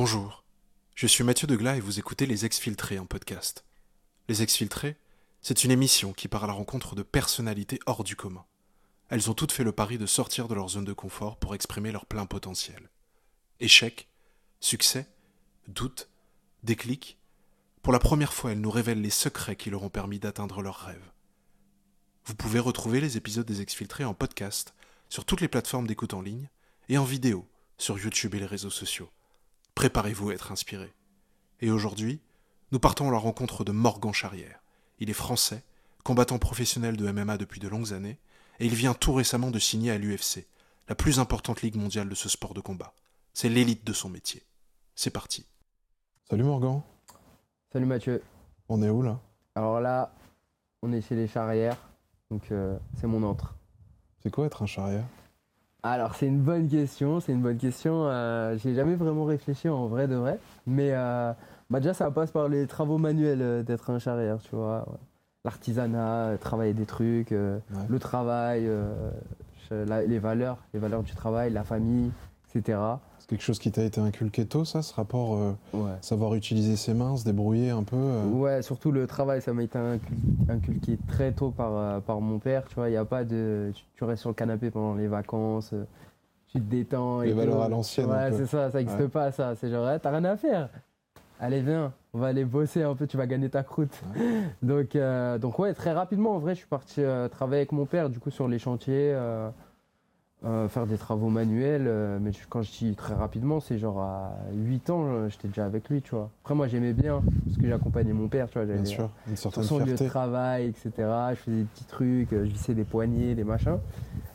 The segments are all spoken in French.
Bonjour, je suis Mathieu Deglas et vous écoutez Les Exfiltrés en podcast. Les Exfiltrés, c'est une émission qui part à la rencontre de personnalités hors du commun. Elles ont toutes fait le pari de sortir de leur zone de confort pour exprimer leur plein potentiel. Échec, succès, doute, déclic, pour la première fois elles nous révèlent les secrets qui leur ont permis d'atteindre leurs rêves. Vous pouvez retrouver les épisodes des Exfiltrés en podcast sur toutes les plateformes d'écoute en ligne et en vidéo sur YouTube et les réseaux sociaux. Préparez-vous à être inspiré. Et aujourd'hui, nous partons à la rencontre de Morgan Charrière. Il est français, combattant professionnel de MMA depuis de longues années, et il vient tout récemment de signer à l'UFC, la plus importante ligue mondiale de ce sport de combat. C'est l'élite de son métier. C'est parti. Salut Morgan. Salut Mathieu. On est où là? Alors là, on est chez les charrières, donc euh, c'est mon entre. C'est quoi être un charrière? Alors c'est une bonne question, c'est une bonne question. Euh, J'ai jamais vraiment réfléchi en vrai de vrai, mais euh, bah déjà ça passe par les travaux manuels euh, d'être un charrière, tu vois. ouais. L'artisanat, travailler des trucs, Ouais. le travail, la- les valeurs, les valeurs du travail, la famille, etc. Quelque chose qui t'a été inculqué tôt, ça, ce rapport euh, Ouais. savoir utiliser ses mains, se débrouiller un peu euh, Ouais, surtout le travail, ça m'a été incul- inculqué très tôt par, euh, par mon père. Tu vois, il n'y a pas de. Tu, tu restes sur le canapé pendant les vacances, tu te détends. Les et valeurs tout. à l'ancienne, Ouais, c'est ça, ça n'existe Ouais. pas, ça. C'est genre, eh, t'as rien à faire. Allez, viens, on va aller bosser un peu, tu vas gagner ta croûte. Donc, euh, donc, ouais, très rapidement, en vrai, je suis parti travailler avec mon père, du coup, sur les chantiers. Euh, faire des travaux manuels, euh, mais je- quand je dis très rapidement, c'est genre à 8 ans, euh, j'étais déjà avec lui, tu vois. Après, moi, j'aimais bien, parce que j'accompagnais mon père, tu vois. Bien j'avais- sûr, une certaine son lieu de travail, etc. Je faisais des petits trucs, je vissais des poignées, des machins.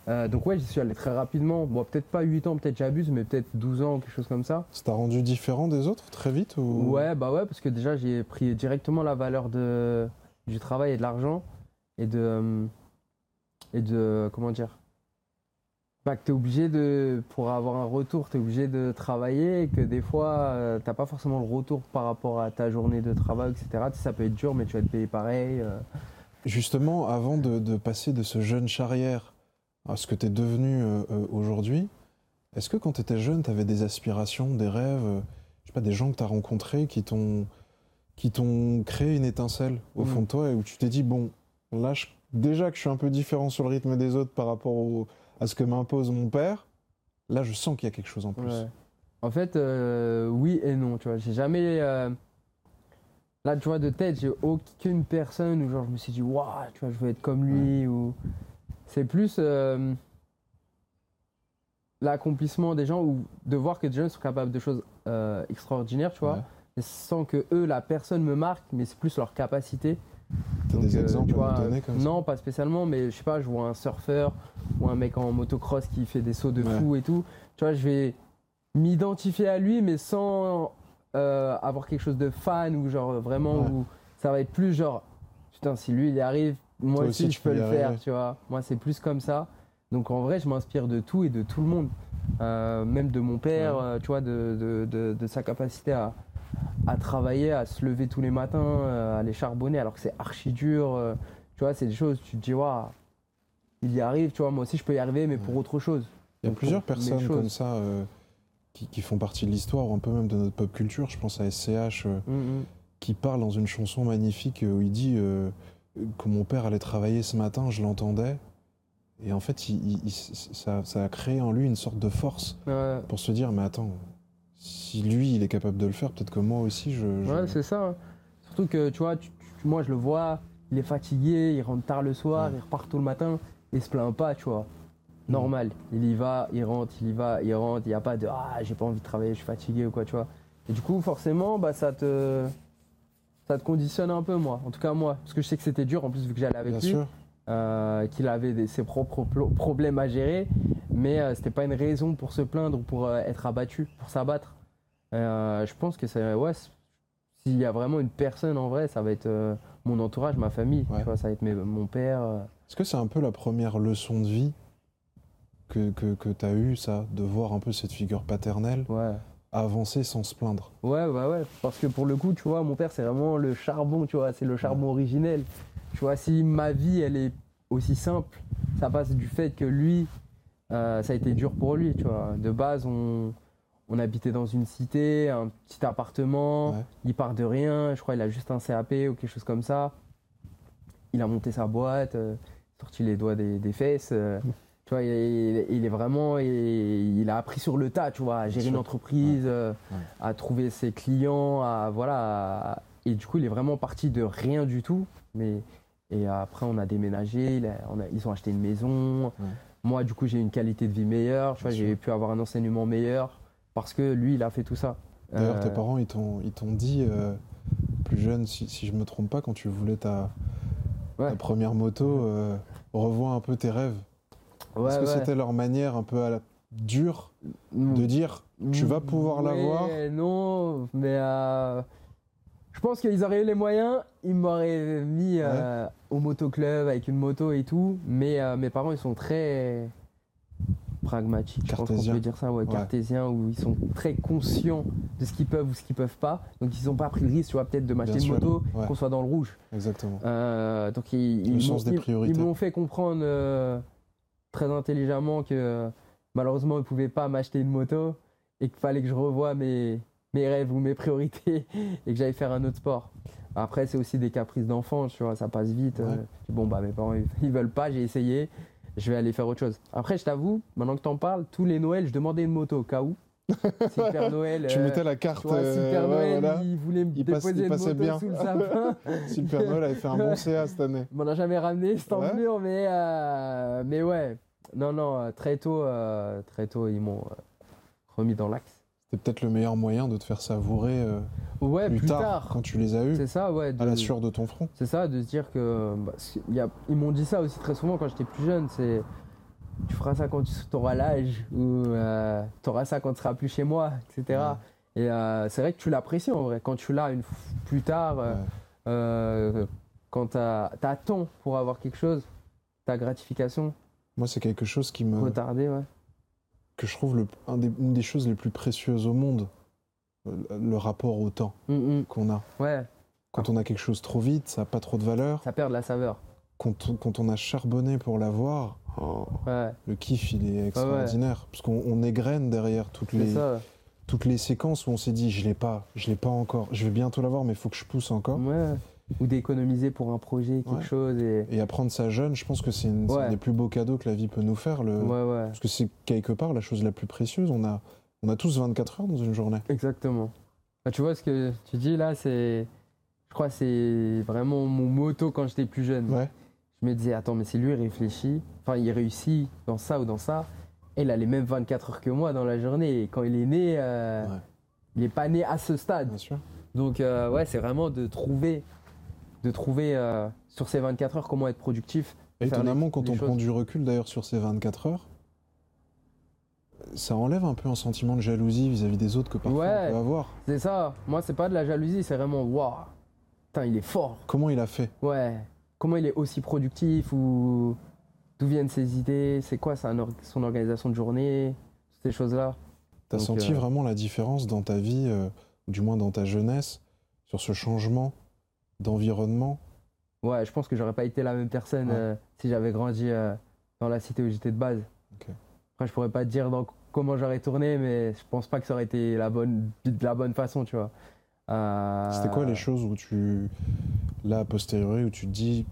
Euh, donc ouais, j'y suis allé très rapidement. Bon, peut-être pas 8 ans, peut-être j'abuse, mais peut-être 12 ans, quelque chose comme ça. Ça t'a rendu différent des autres très vite ou... Ouais, bah ouais, parce que déjà j'ai pris directement la valeur de, du travail et de l'argent et de et de comment dire. Bah, que t'es obligé de, pour avoir un retour, t'es obligé de travailler et que des fois, euh, t'as pas forcément le retour par rapport à ta journée de travail, etc. Tu ça peut être dur, mais tu vas être payé pareil. euh. Justement, avant de, de passer de ce jeune charrière à ce que tu es devenu euh, euh, aujourd'hui, est-ce que quand tu étais jeune, tu avais des aspirations, des rêves, je sais pas, des gens que tu as rencontrés qui t'ont qui t'ont créé une étincelle au Mm. fond de toi et où tu t'es dit bon, là je- déjà que je suis un peu différent sur le rythme des autres par rapport au- à ce que m'impose mon père, là je sens qu'il y a quelque chose en plus. Ouais. En fait, euh, oui et non, tu vois. J'ai jamais. euh, Là, tu vois, de tête, j'ai aucune personne où genre je me suis dit, waouh, tu vois, je veux être comme lui. Ou... C'est plus euh, l'accomplissement des gens ou de voir que des gens sont capables de choses euh, extraordinaires, tu vois. Ouais. Et sans que eux, la personne me marque, mais c'est plus leur capacité. T'as des euh, exemples tu à vois, nous donner comme ça Non, pas spécialement, mais je sais pas, je vois un surfeur ou un mec en motocross qui fait des sauts de Ouais. fou et tout. Tu vois, je vais m'identifier à lui, mais sans euh, avoir quelque chose de fan ou genre vraiment Ouais. où ça va être plus genre putain, si lui il y arrive, moi Toi aussi, je peux le faire, tu vois. Moi, c'est plus comme ça. Donc en vrai, je m'inspire de tout et de tout le monde. Euh, même de mon père, Ouais. euh, tu vois, de, de, de- de sa capacité à, à travailler, à se lever tous les matins, euh, à aller charbonner, alors que c'est archi dur. euh, tu vois, c'est des choses, tu te dis, waouh, il y arrive, tu vois, moi aussi je peux y arriver, mais pour autre chose. Il y a Donc, plusieurs personnes comme ça euh, qui, qui font partie de l'histoire ou un peu même de notre pop culture. Je pense à SCH euh, Mm, mm. qui parle dans une chanson magnifique où il dit euh, que mon père allait travailler ce matin, je l'entendais. Et en fait, il- il- il- ça, ça a créé en lui une sorte de force Ouais, pour se dire, mais attends, si lui, il est capable de le faire, peut-être que moi aussi, je... je- ouais, c'est ça. hein. Surtout que, tu vois, tu- tu- moi je le vois, il est fatigué, il rentre tard le soir, Ouais. il repart tôt le matin, il se plaint pas, tu vois. Normal, il y va, il rentre, il y va, il rentre, il n'y a pas de ah j'ai pas envie de travailler, je suis fatigué ou quoi, tu vois. Et du coup, forcément, bah ça te ça te conditionne un peu moi, en tout cas moi, parce que je sais que c'était dur en plus vu que j'allais avec Bien lui. sûr. euh, qu'il avait des- ses propres problèmes à gérer, mais euh, c'était pas une raison pour se plaindre ou pour euh, être abattu, pour s'abattre. Euh, je pense que c'est ouais, s'il y a vraiment une personne en vrai, ça va être euh, mon entourage, ma famille, Ouais. tu vois, ça va être mes- mon père. euh. Est-ce que c'est un peu la première leçon de vie que, que, que tu as eue, ça, de voir un peu cette figure paternelle ouais. avancer sans se plaindre? Ouais, bah ouais, parce que pour le coup, tu vois, mon père, c'est vraiment le charbon, tu vois, c'est le charbon originel. Tu vois, si ma vie, elle est aussi simple, ça passe du fait que lui, euh, ça a été dur pour lui, tu vois. De base, on, on habitait dans une cité, un petit appartement. Ouais. Il part de rien. Je crois qu'il a juste un CAP ou quelque chose comme ça. Il a monté sa boîte, euh, sorti les doigts des, des fesses. euh, tu vois, il, est vraiment. Il, il a appris sur le tas, tu vois, à gérer une entreprise, euh, Ouais. à trouver ses clients, à. Voilà. à- et du coup, il est vraiment parti de rien du tout. Mais, et après, on a déménagé, il a- on a- ils ont acheté une maison. Moi, du coup, j'ai une qualité de vie meilleure. Tu vois, j'ai pu avoir un enseignement meilleur parce que lui, il a fait tout ça. D'ailleurs, tes Euh, parents, ils t'ont, dit, euh, plus jeune, si, si je me trompe pas, quand tu voulais ta, ta Ouais. première moto, euh, revois un peu tes rêves. ouais, Est-ce que ouais. c'était leur manière un peu à la dure de dire tu vas pouvoir Ouais, l'avoir Non, mais euh, je pense qu'ils auraient eu les moyens, ils m'auraient mis euh, au motoclub avec une moto et tout. Mais euh, mes parents, ils sont très pragmatiques, je pense qu'on peut dire ça, ouais, Ouais. cartésiens, où ils sont très conscients de ce qu'ils peuvent ou ce qu'ils peuvent pas. Donc ils n'ont pas pris le risque, tu vois, peut-être de m'acheter une moto, ouais. qu'on soit dans le rouge. Exactement. Euh, donc ils, m'ont- ils- fait comprendre euh, très intelligemment que malheureusement ils ne pouvaient pas m'acheter une moto et qu'il fallait que je revoie mes, mes rêves ou mes priorités et que j'aille faire un autre sport. Après c'est aussi des caprices d'enfant, tu vois, ça passe vite. Ouais. euh, bon bah mes parents ils, ils veulent pas, j'ai essayé, je vais aller faire autre chose. Après je t'avoue, maintenant que t'en parles, tous les Noëls je demandais une moto au cas où. Si le Père Noël, Tu euh, mettais la carte. vois, si le euh, ouais, Noël voilà. il voulait me Il passe- déposer il une passait moto bien. sous le sapin. Si le Père Noël avait fait un bon CA cette année. On n'a jamais ramené cette Ouais. envelure, mais, euh, mais ouais. Non, non, très tôt, euh, très tôt, ils m'ont euh, remis dans l'axe. C'était peut-être le meilleur moyen de te faire savourer euh, Ouais, plus, plus, tard, tard. quand tu les as eus, C'est ça, ouais. à la de- sueur de ton front. C'est ça, de se dire que. bah, c'est- y a- ils m'ont dit ça aussi très souvent quand j'étais plus jeune. C'est. Tu feras ça quand tu auras l'âge, ou tu auras ça quand tu seras plus chez moi, etc. Et euh, c'est vrai que tu l'apprécies en vrai. Quand tu l'as une plus tard, euh, Ouais. euh, quand tu as, temps pour avoir quelque chose, ta gratification, Moi, c'est quelque chose qui me, retardée, ouais. Que je trouve le, un des- une des choses les plus précieuses au monde, euh, le rapport au temps Mm, mm. qu'on a. Ouais, Quand on a quelque chose trop vite, ça n'a pas trop de valeur. ça perd de la saveur. Quand on, quand on a charbonné pour l'avoir, oh, Ouais, le kiff, il est extraordinaire. Parce qu'on on égrène derrière toutes les, ça. toutes les séquences où on s'est dit, je l'ai pas, je l'ai pas encore, je vais bientôt l'avoir, mais il faut que je pousse encore. Ou d'économiser pour un projet, quelque Ouais. chose. Et... Et apprendre ça jeune, je pense que c'est Ouais. un des plus beaux cadeaux que la vie peut nous faire. Le... Ouais, Parce que c'est quelque part la chose la plus précieuse. On a, on a tous 24 heures dans une journée. exactement. Bah, tu vois ce que tu dis là, c'est. Je crois que c'est vraiment mon moto quand j'étais plus jeune. Je me disais, attends, mais si lui il réfléchit, enfin il réussit dans ça ou dans ça, et il a les mêmes 24 heures que moi dans la journée. Et quand il est né, euh, il n'est pas né à ce stade. Bien sûr. Donc euh, ouais, c'est vraiment de trouver, de trouver euh, sur ces 24 heures comment être productif. Étonnamment, quand on choses. prend du recul d'ailleurs sur ces 24 heures, ça enlève un peu un sentiment de jalousie vis-à-vis des autres que parfois Ouais. on peut avoir. C'est ça. Moi, c'est pas de la jalousie, c'est vraiment waouh. Putain, il est fort. Comment il a fait? Ouais. Comment il est aussi productif ou d'où viennent ses idées? C'est quoi son organisation de journée? Ces choses-là. T'as senti euh, vraiment la différence dans ta vie, euh, ou du moins dans ta jeunesse, sur ce changement d'environnement Ouais, je pense que j'aurais pas été la même personne Ouais. euh, si j'avais grandi euh, dans la cité où j'étais de base. Après, je pourrais pas te dire dans comment j'aurais tourné, mais je pense pas que ça aurait été la bonne, de la bonne façon, tu vois. Euh, C'était quoi les choses où tu, là, a posteriori, où tu te dis,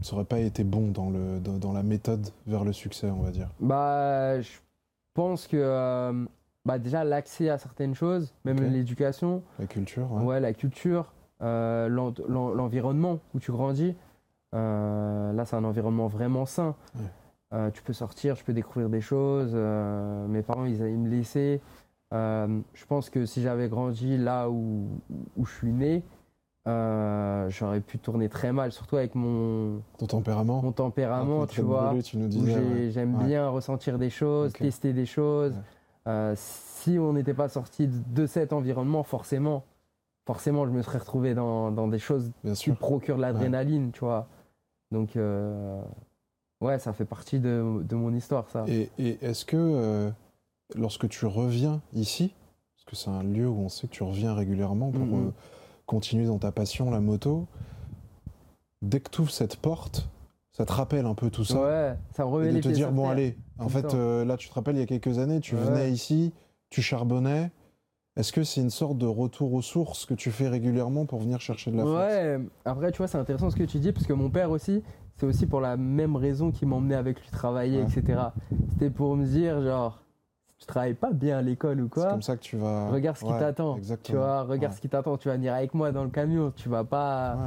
ça aurait pas été bon dans, le, dans, dans la méthode vers le succès, on va dire? Bah, je pense que bah, déjà l'accès à certaines choses, même l'éducation, La culture, ouais. ouais. la culture, euh, l'en- l'en- l'environnement où tu grandis. Euh, là, c'est un environnement vraiment sain. Ouais. Euh, tu peux sortir, tu peux découvrir des choses. mes parents, ils, ils me laissaient. Je pense que si j'avais grandi là où, où je suis né, j'aurais pu tourner très mal, surtout avec mon, Ton tempérament mon tempérament, peu tu vois brûlé, tu ouais. j'aime bien ressentir des choses, tester des choses. Ouais. Si on n'était pas sorti de cet environnement, forcément, forcément, je me serais retrouvé dans, dans des choses Bien qui sûr. procurent de l'adrénaline, tu vois. Donc, euh, ouais, ça fait partie de, de mon histoire, ça. Et, et est-ce que euh, lorsque tu reviens ici, parce que c'est un lieu où on sait que tu reviens régulièrement pour Mhm. euh, continuer dans ta passion, la moto, dès que tu ouvres cette porte, ça te rappelle un peu tout ça ouais, ça me remet et de les te pieds dire bon terre. allez, en fait là tu te rappelles il y a quelques années, tu Ouais. venais ici, tu charbonnais. Est-ce que c'est une sorte de retour aux sources que tu fais régulièrement pour venir chercher de la force? Ouais, après, tu vois, c'est intéressant ce que tu dis, parce que mon père aussi, c'est aussi pour la même raison qu'il m'emmenait avec lui travailler, Ouais. etc. C'était pour me dire, genre, si tu travailles pas bien à l'école ou C'est quoi, comme ça que tu vas. regarde ce qui t'attend. Tu Exactement. vois, regarde Ouais. ce qui t'attend. Tu vas venir avec moi dans le camion, tu vas pas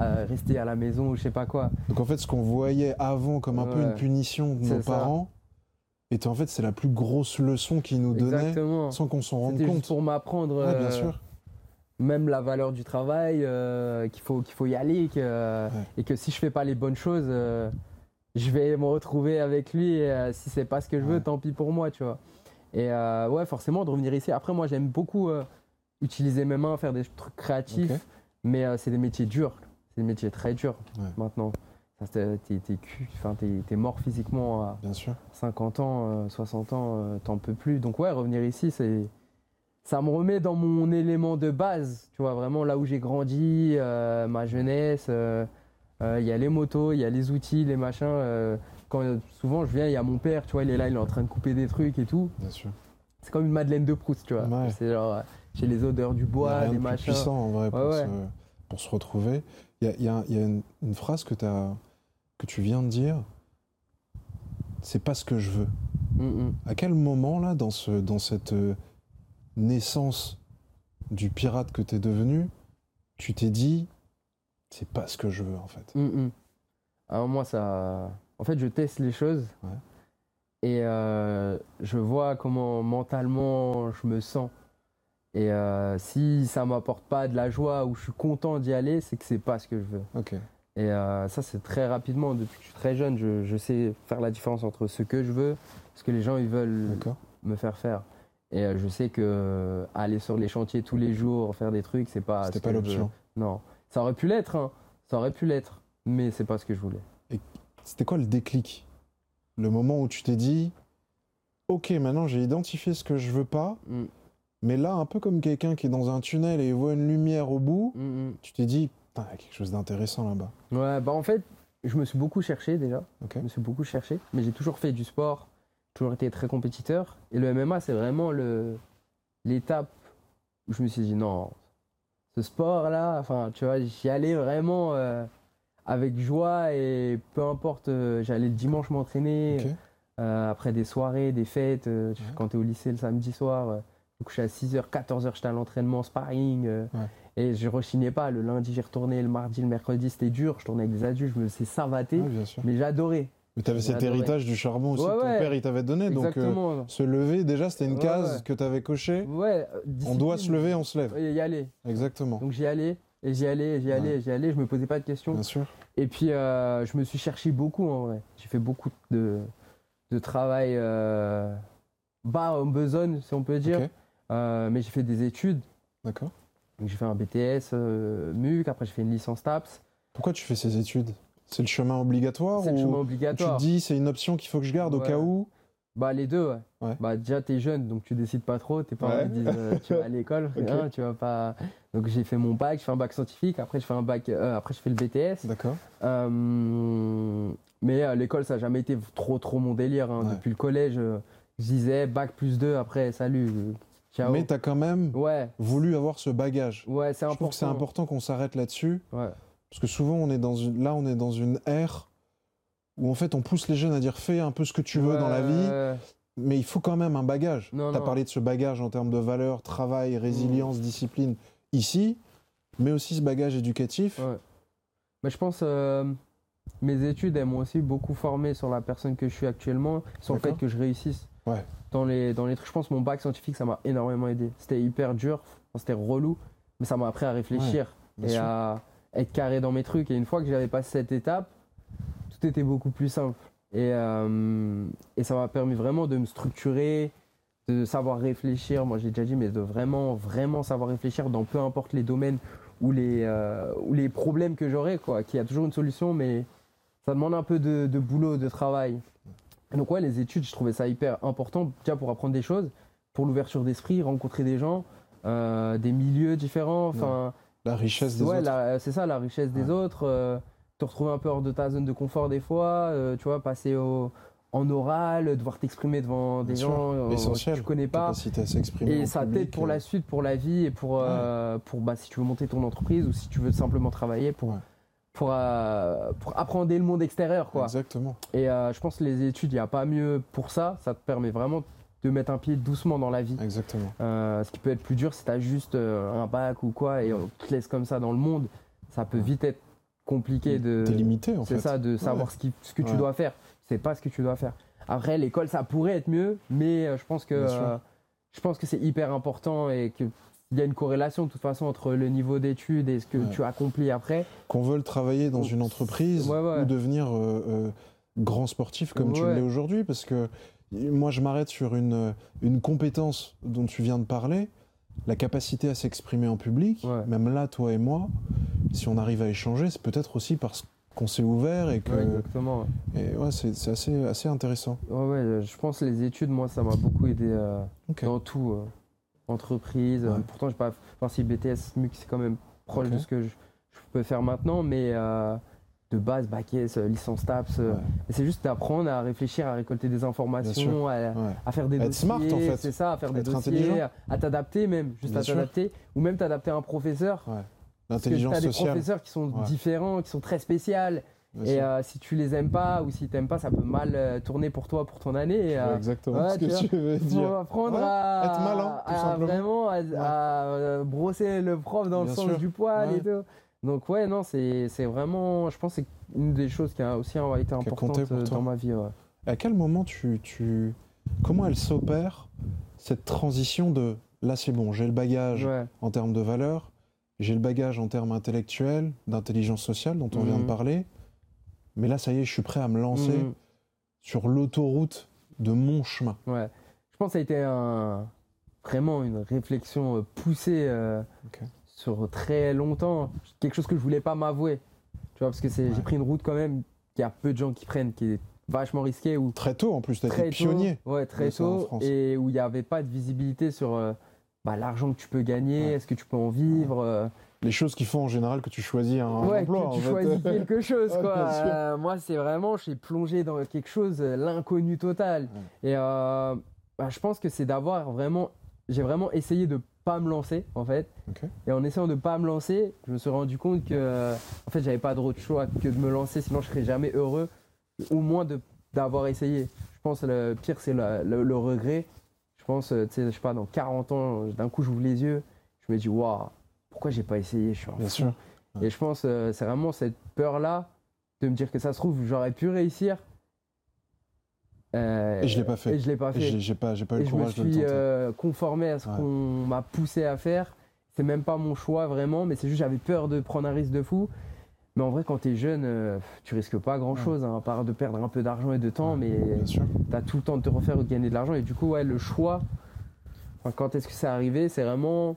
euh, rester à la maison ou je sais pas quoi. Donc en fait, ce qu'on voyait avant comme un peu une punition de nos C'est parents, était en fait c'est la plus grosse leçon qu'ils nous donnaient Exactement. sans qu'on s'en rende juste compte. pour m'apprendre Ouais, bien euh, sûr. même la valeur du travail, euh, qu'il faut, qu'il faut y aller que, Ouais. et que si je fais pas les bonnes choses, euh, je vais me retrouver avec lui. Et, si c'est pas ce que je veux, Ouais. tant pis pour moi, tu vois. Et ouais, forcément, de revenir ici. Après, moi, j'aime beaucoup utiliser mes mains, faire des trucs créatifs, mais c'est des métiers durs. C'est des métiers très durs Ouais. maintenant. C'est- T'es t'es mort physiquement à Bien sûr. 50 ans, euh, 60 ans, euh, t'en peux plus. Donc ouais, revenir ici, c'est ça me remet dans mon élément de base, tu vois, vraiment là où j'ai grandi, euh, ma jeunesse. euh, euh, Il y a les motos, il y a les outils, les machins. euh, quand souvent je viens, il y a mon père, tu vois, il est là, il est en train de couper des trucs et tout. Bien sûr. C'est comme une Madeleine de Proust, tu vois. Ouais. C'est genre, euh, j'ai les odeurs du bois, des machins. puissant en vrai pour, Ouais, ouais. Se, pour se retrouver. Il y a, il y a- il y a une, une phrase que, as, que tu viens de dire. C'est pas ce que je veux. Mm, mm. À quel moment, là, dans, ce, dans cette euh, naissance du pirate que tu es devenu, tu t'es dit, c'est pas ce que je veux, en fait? Mm, mm. Alors moi, ça... En fait, je teste les choses. Ouais. Et euh, je vois comment mentalement je me sens. Et euh, si ça m'apporte pas de la joie ou je suis content d'y aller, c'est que c'est pas ce que je veux. Ok. Et euh, ça, c'est très rapidement. Depuis que je suis très jeune, je, je sais faire la différence entre ce que je veux, ce que les gens ils veulent me faire faire. Et euh, je sais que euh, aller sur les chantiers tous les jours, faire des trucs, c'est pas. C'était ce pas l'option. Non, ça aurait pu l'être, hein. ça aurait pu l'être, mais c'est pas ce que je voulais. C'était quoi le déclic? Le moment où tu t'es dit, ok, maintenant j'ai identifié ce que je veux pas, Mm, mais là, un peu comme quelqu'un qui est dans un tunnel et voit une lumière au bout, mm, mm. tu t'es dit, putain, il y a quelque chose d'intéressant là-bas. Ouais, bah en fait, je me suis beaucoup cherché déjà. Je me suis beaucoup cherché, mais j'ai toujours fait du sport, toujours été très compétiteur. Et le MMA, c'est vraiment le l'étape où je me suis dit non, ce sport-là, enfin, tu vois, j'y allais vraiment euh, avec joie et peu importe, euh, j'allais le dimanche m'entraîner. Euh, après des soirées, des fêtes, Ouais. quand tu es au lycée le samedi soir, je me couchais à 6h, 14h, j'étais à l'entraînement, sparring. Ouais. Et je rechignais pas. Le lundi, j'y retournais. Le mardi, le mercredi, c'était dur. Je tournais avec des adultes, je me laissais savater. Sûr. Mais j'adorais. Mais t'avais cet héritage du charbon aussi Ouais, que ton ouais. père il t'avait donné, donc euh, Exactement. se lever déjà c'était une Ouais, case que t'avais cochée. ouais, euh, On doit se lever, on se lève. Et y aller. Exactement. Donc j'y allais. Et j'y allais, j'y allais, j'y allais. Je me posais pas de questions. Bien sûr. Et puis, euh, je me suis cherché beaucoup en vrai. J'ai fait beaucoup de, de travail euh, bas en besogne, si on peut dire. Mais j'ai fait des études. D'accord. Donc, j'ai fait un BTS euh, MUC, après j'ai fait une licence TAPS. Pourquoi tu fais ces études? C'est le chemin obligatoire C'est le chemin tu obligatoire. te dis c'est une option qu'il faut que je garde au cas où? Bah les deux, ouais. Ouais. Bah déjà t'es jeune, donc tu décides pas trop. Tes parents Ouais. disent euh, tu vas à l'école, Ok. hein, tu vas pas. Donc j'ai fait mon bac, je fais un bac scientifique. Après je fais un bac, euh, après je fais le BTS. D'accord. Mais à l'école ça a jamais été trop trop mon délire. hein. Depuis le collège, je disais bac plus 2 après salut, ciao. Mais t'as quand même Ouais, voulu avoir ce bagage. ouais c'est Je important. trouve que c'est important qu'on s'arrête là-dessus Ouais. parce que souvent on est dans une là on est dans une ère où en fait on pousse les jeunes à dire fais un peu ce que tu veux dans la vie mais il faut quand même un bagage. Tu as non. parlé de ce bagage en termes de valeur, travail, résilience, Mm. discipline ici, mais aussi ce bagage éducatif. Ouais. Mais je pense euh, mes études elles m'ont aussi beaucoup formé sur la personne que je suis actuellement, sur le fait que je réussisse. Ouais. Dans les, dans les trucs, je pense mon bac scientifique ça m'a énormément aidé. C'était hyper dur, c'était relou, mais ça m'a appris à réfléchir et sûr. à être carré dans mes trucs. Et une fois que j'avais passé cette étape, tout était beaucoup plus simple. Et, euh, et ça m'a permis vraiment de me structurer, de savoir réfléchir. Moi, j'ai déjà dit, mais de vraiment, vraiment savoir réfléchir dans peu importe les domaines ou les, euh, ou les problèmes que j'aurai, quoi. Qu'il y a toujours une solution, mais ça demande un peu de, de boulot, de travail. Donc, ouais, les études, je trouvais ça hyper important, déjà pour apprendre des choses, pour l'ouverture d'esprit, rencontrer des gens, euh, des milieux différents. Enfin, La richesse des ouais, autres. la- c'est ça, la richesse des Ouais. autres. euh, te retrouver un peu hors de ta zone de confort des fois, euh, tu vois, passer au, en oral, devoir t'exprimer devant des Bien gens euh, que tu connais pas. À s'exprimer. Et ça t'aide pour euh, la suite, pour la vie et pour, euh, pour bah, si tu veux monter ton entreprise ou si tu veux simplement travailler pour. Pour, euh, pour appréhender le monde extérieur. Quoi. Exactement. Et euh, je pense que les études, il n'y a pas mieux pour ça. Ça te permet vraiment de mettre un pied doucement dans la vie. Exactement. Euh, ce qui peut être plus dur si tu as juste euh, un bac ou quoi et on te laisse comme ça dans le monde, ça peut vite être compliqué de. T'es limité en C'est fait. ça, de savoir Ouais. ce, qui- ce que tu dois faire. C'est pas ce que tu dois faire. Après, l'école, ça pourrait être mieux, mais je pense que je pense que c'est hyper important et qu'il y a une corrélation de toute façon entre le niveau d'études et ce que Ouais. tu accomplis après. Qu'on veuille travailler dans une entreprise Ouais, ouais. ou devenir euh, euh, grand sportif comme tu l'es aujourd'hui, parce que moi je m'arrête sur une, une compétence dont tu viens de parler, la capacité à s'exprimer en public. Même là, toi et moi, si on arrive à échanger, c'est peut-être aussi parce qu'on s'est ouvert et que Ouais, exactement. et ouais, c'est assez, assez intéressant. Ouais, ouais, je pense que les études, moi, ça m'a beaucoup aidé euh, dans tout. Entreprise. Ouais. pourtant, je pas. Enfin, si BTS, MUC, c'est quand même proche de ce que je, je peux faire maintenant, mais euh, de base, bac euh, licence TAPS. euh, Ouais. c'est juste d'apprendre à réfléchir, à récolter des informations, à, Ouais. à faire des Être dossiers. smart, en fait. C'est ça, à faire des Être dossiers, à, à t'adapter même, juste Bien à t'adapter. Ou même t'adapter à un professeur. L'intelligence t'as des sociale. professeurs qui sont différents, qui sont très spéciales. Et euh, si tu les aimes pas ou si t'aimes pas, ça peut mal euh, tourner pour toi, pour ton année. Et, euh, exactement ouais, ce que tu tu veux faut apprendre Ouais, à, être malin, tout à simplement. vraiment à, à, brosser le prof dans Bien le sens sûr. du poil et tout. Donc ouais, non, c'est vraiment, je pense, que c'est une des choses qui a aussi été importante dans ma vie. À quel moment tu, tu... Comment elle s'opère, cette transition de là c'est bon, j'ai le bagage en termes de valeur, j'ai le bagage en termes intellectuels, d'intelligence sociale dont on vient de Mhm. parler, mais là ça y est, je suis prêt à me lancer Mhm. sur l'autoroute de mon chemin. Ouais. Je pense que ça a été un, vraiment une réflexion euh, poussée euh, sur très longtemps. Quelque chose que je voulais pas m'avouer. Tu vois, parce que Ouais. j'ai pris une route quand même qu'il y a peu de gens qui prennent, qui est vachement risquée, où Très tôt en plus, tu as très été pionnier. tôt, ouais, très tôt, et où il n'y avait pas de visibilité sur euh, bah, l'argent que tu peux gagner, Ouais. est-ce que tu peux en vivre. euh, Les choses qui font en général que tu choisis un ouais, emploi. que en tu fait. choisis quelque chose, Ouais, quoi. Euh, moi, c'est vraiment, je suis plongé dans quelque chose, euh, l'inconnu total. Et euh, bah, je pense que c'est d'avoir vraiment, j'ai vraiment essayé de pas me lancer, en fait. Et en essayant de pas me lancer, je me suis rendu compte que, en fait, j'avais pas d'autre choix que de me lancer, sinon je serais jamais heureux. Au moins de d'avoir essayé. Je pense que le pire, c'est le, le- le regret. Je pense, tu sais, je sais pas, dans 40 ans, d'un coup, j'ouvre les yeux, je me dis, waouh, pourquoi j'ai pas essayé Je suis Bien sûr. Et je pense, euh, c'est vraiment cette peur-là de me dire que ça se trouve, j'aurais pu réussir. Euh, Et je l'ai pas fait. Et je l'ai pas fait. J'ai pas, eu Et le je me courage de le suis tenter. euh, conformé à ce Ouais. qu'on m'a poussé à faire. C'est même pas mon choix vraiment, mais c'est juste j'avais peur de prendre un risque de fou. Mais en vrai, quand t'es jeune, euh, tu risques pas grand chose, à part de perdre un peu d'argent et de temps, mais sûr. t'as tout le temps de te refaire ou de gagner de l'argent. Et du coup, ouais, le choix, enfin, quand est-ce que c'est arrivé C'est vraiment.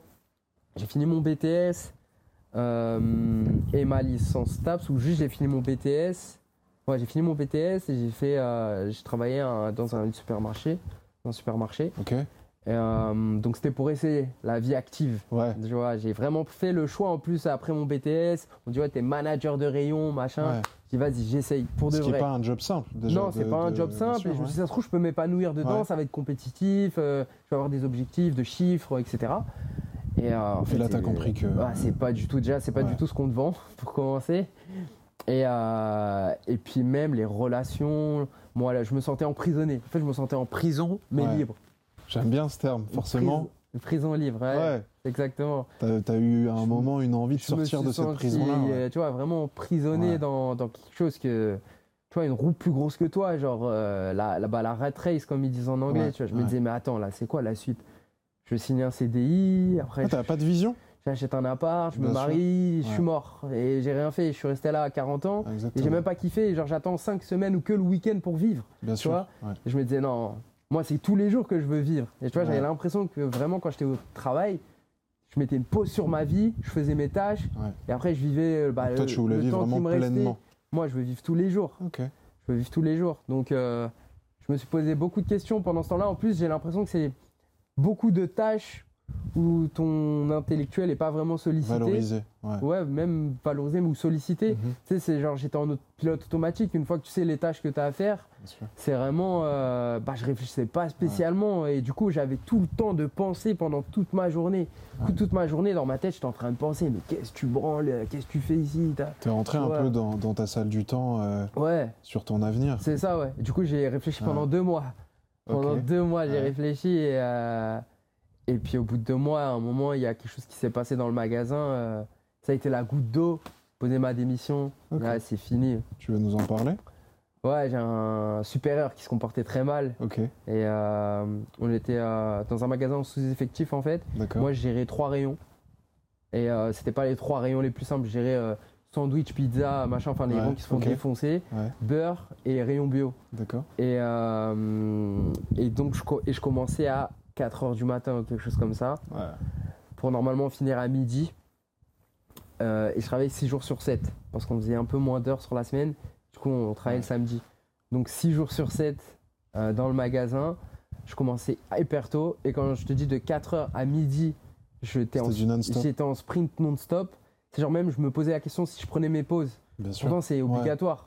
J'ai fini mon BTS euh, et ma licence TAPS, ou juste j'ai fini mon BTS. Ouais, j'ai fini mon BTS et j'ai fait. euh, j'ai travaillé euh, dans un supermarché. Dans un supermarché. Ok. Et, euh, donc c'était pour essayer la vie active. Ouais. Tu vois, j'ai vraiment fait le choix en plus après mon BTS. On dit ouais, t'es manager de rayon, machin. ouais. J'ai dit vas-y, j'essaye pour de Ce vrai. n'est pas un job simple déjà. non, c'est pas un job simple. sûr, et je me suis dit, ça se trouve, je peux m'épanouir dedans, Ouais. ça va être compétitif, euh, je vais avoir des objectifs de chiffres, etc. Et, euh, en Et fait, là, t'as compris que- Ah, c'est pas du tout, déjà, c'est pas Ouais. du tout ce qu'on te vend, pour commencer. Et, euh, et puis même les relations, moi là, je me sentais emprisonné. En fait, je me sentais en prison, mais Ouais. libre. J'aime bien ce terme, forcément. Prison, prison libre, ouais, Ouais. exactement. T'as as eu à un Je- moment une envie de sortir de cette prison-là. euh, Tu vois, vraiment emprisonné dans, dans quelque chose que. Tu vois, une roue plus grosse que toi, genre euh, la, la, bah, la rat race, comme ils disent en anglais. Ouais, tu vois, je me disais, mais attends, là, c'est quoi la suite? Je signe un CDI, après Ah, T'as pas de vision? J'achète un appart, je me sûr. marie, je suis mort. Et j'ai rien fait. Je suis resté là à 40 ans. Et j'ai même pas kiffé. Genre, j'attends 5 semaines ou que le week-end pour vivre. Bien sûr. vois ouais. Et je me disais, non, moi, c'est tous les jours que je veux vivre. Et tu vois, j'avais l'impression que vraiment, quand j'étais au travail, je mettais une pause sur ma vie, je faisais mes tâches, Ouais. et après, je vivais euh, bah, Toi, le, tu voulais le vivre temps qui me restait. pleinement. Moi, je veux vivre tous les jours. Ok. Je veux vivre tous les jours. Donc, euh, je me suis posé beaucoup de questions pendant ce temps-là. En plus, j'ai l'impression que c'est beaucoup de tâches où ton intellectuel n'est pas vraiment sollicité. Valorisé. Ouais. Ouais, même valorisé ou sollicité. Mhm. Tu sais, c'est genre j'étais en pilote automatique. Une fois que tu sais les tâches que tu as à faire, c'est vraiment, euh, bah, je réfléchissais pas spécialement et du coup j'avais tout le temps de penser pendant toute ma journée. Coup, toute ma journée dans ma tête j'étais en train de penser mais qu'est-ce que tu branles, qu'est-ce que tu fais ici T'es rentré un Ouais. peu dans, dans ta salle du temps euh, Ouais, sur ton avenir. c'est ça ouais. Du coup j'ai réfléchi Ouais. pendant deux mois. Pendant deux mois j'ai Ouais. réfléchi et, euh, et puis au bout de deux mois, à un moment il y a quelque chose qui s'est passé dans le magasin. euh, ça a été la goutte d'eau. Poser ma démission, là c'est fini. Tu veux nous en parler? Ouais, j'ai un supérieur qui se comportait très mal. Ok, Et euh, on était dans un magasin en sous-effectif en fait. d'accord. Moi, je gérais trois rayons. Et c'était pas les trois rayons les plus simples. Je gérais sandwich, pizza, machin, enfin les Ouais, rayons qui se font défoncer, Ouais, beurre et rayon bio. d'accord. Et, euh, et donc, je, et je commençais à 4h du matin ou quelque chose comme ça Ouais. pour normalement finir à midi. Euh, et je travaillais 6 jours sur 7 parce qu'on faisait un peu moins d'heures sur la semaine. Du coup, on travaillait le samedi. Donc 6 jours sur 7 euh, dans le magasin. Je commençais hyper tôt. Et quand je te dis de 4h à midi, j'étais en, en sprint non-stop. C'est genre même, je me posais la question si je prenais mes pauses. Bien sûr. Pourtant, c'est obligatoire.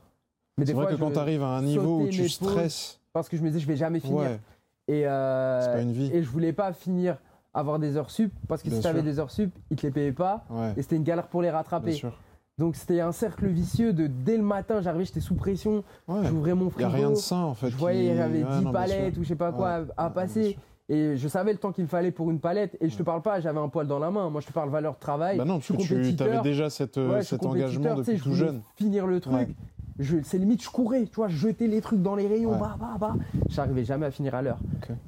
Mais C'est vrai que quand tu arrives à un niveau où tu stresses, parce que je me disais, je vais jamais finir. ouais, Et, euh, c'est pas une vie. et je voulais pas finir avoir des heures sup parce que Bien si tu avais des heures sup, ils te les payaient pas Ouais, et c'était une galère pour les bien rattraper. sûr. Donc c'était un cercle vicieux de dès le matin, j'arrivais, j'étais sous pression, Ouais. j'ouvrais mon Il frigo. a rien de sain en fait. je voyais, qui- j'avais Ouais, 10 non, bien palettes ou je sais pas quoi Ouais. à- à Ouais, bien passer. Et je savais le temps qu'il me fallait pour une palette. Et je te parle pas, j'avais un poil dans la main. Moi, je te parle valeur de travail. Bah non, je parce suis que tu avais déjà cette, euh, Ouais, je cet engagement depuis je tout voulais jeune. Finir le truc. Ouais. Je- C'est limite, je courais, tu vois, je jetais les trucs dans les rayons, Ouais. bah, bah, bah. J'arrivais jamais à finir à l'heure.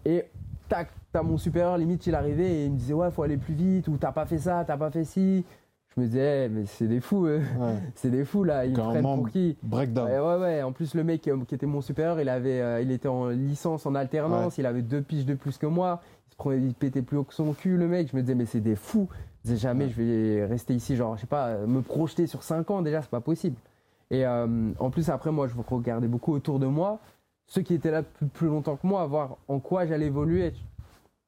Et tac, t'as mon supérieur, limite, il arrivait et il me disait, ouais, faut aller plus vite, ou t'as pas fait ça, t'as pas fait ci. Je me disais, Eh, mais c'est des fous, eux. Ouais. c'est des fous là, ils me prennent pour qui Breakdown. Ouais, ouais, ouais. En plus, le mec euh, qui était mon supérieur, il, avait, euh, il était en licence, en alternance, il avait deux piges de plus que moi. Il, se prenait, il pétait plus haut que son cul, le mec. Je me disais, mais c'est des fous. Je disais, jamais je vais rester ici, genre, je sais pas, euh, me projeter sur 5 ans, déjà, c'est pas possible. Et euh, en plus, après, moi, je regardais beaucoup autour de moi, ceux qui étaient là plus, plus longtemps que moi, voir en quoi j'allais évoluer.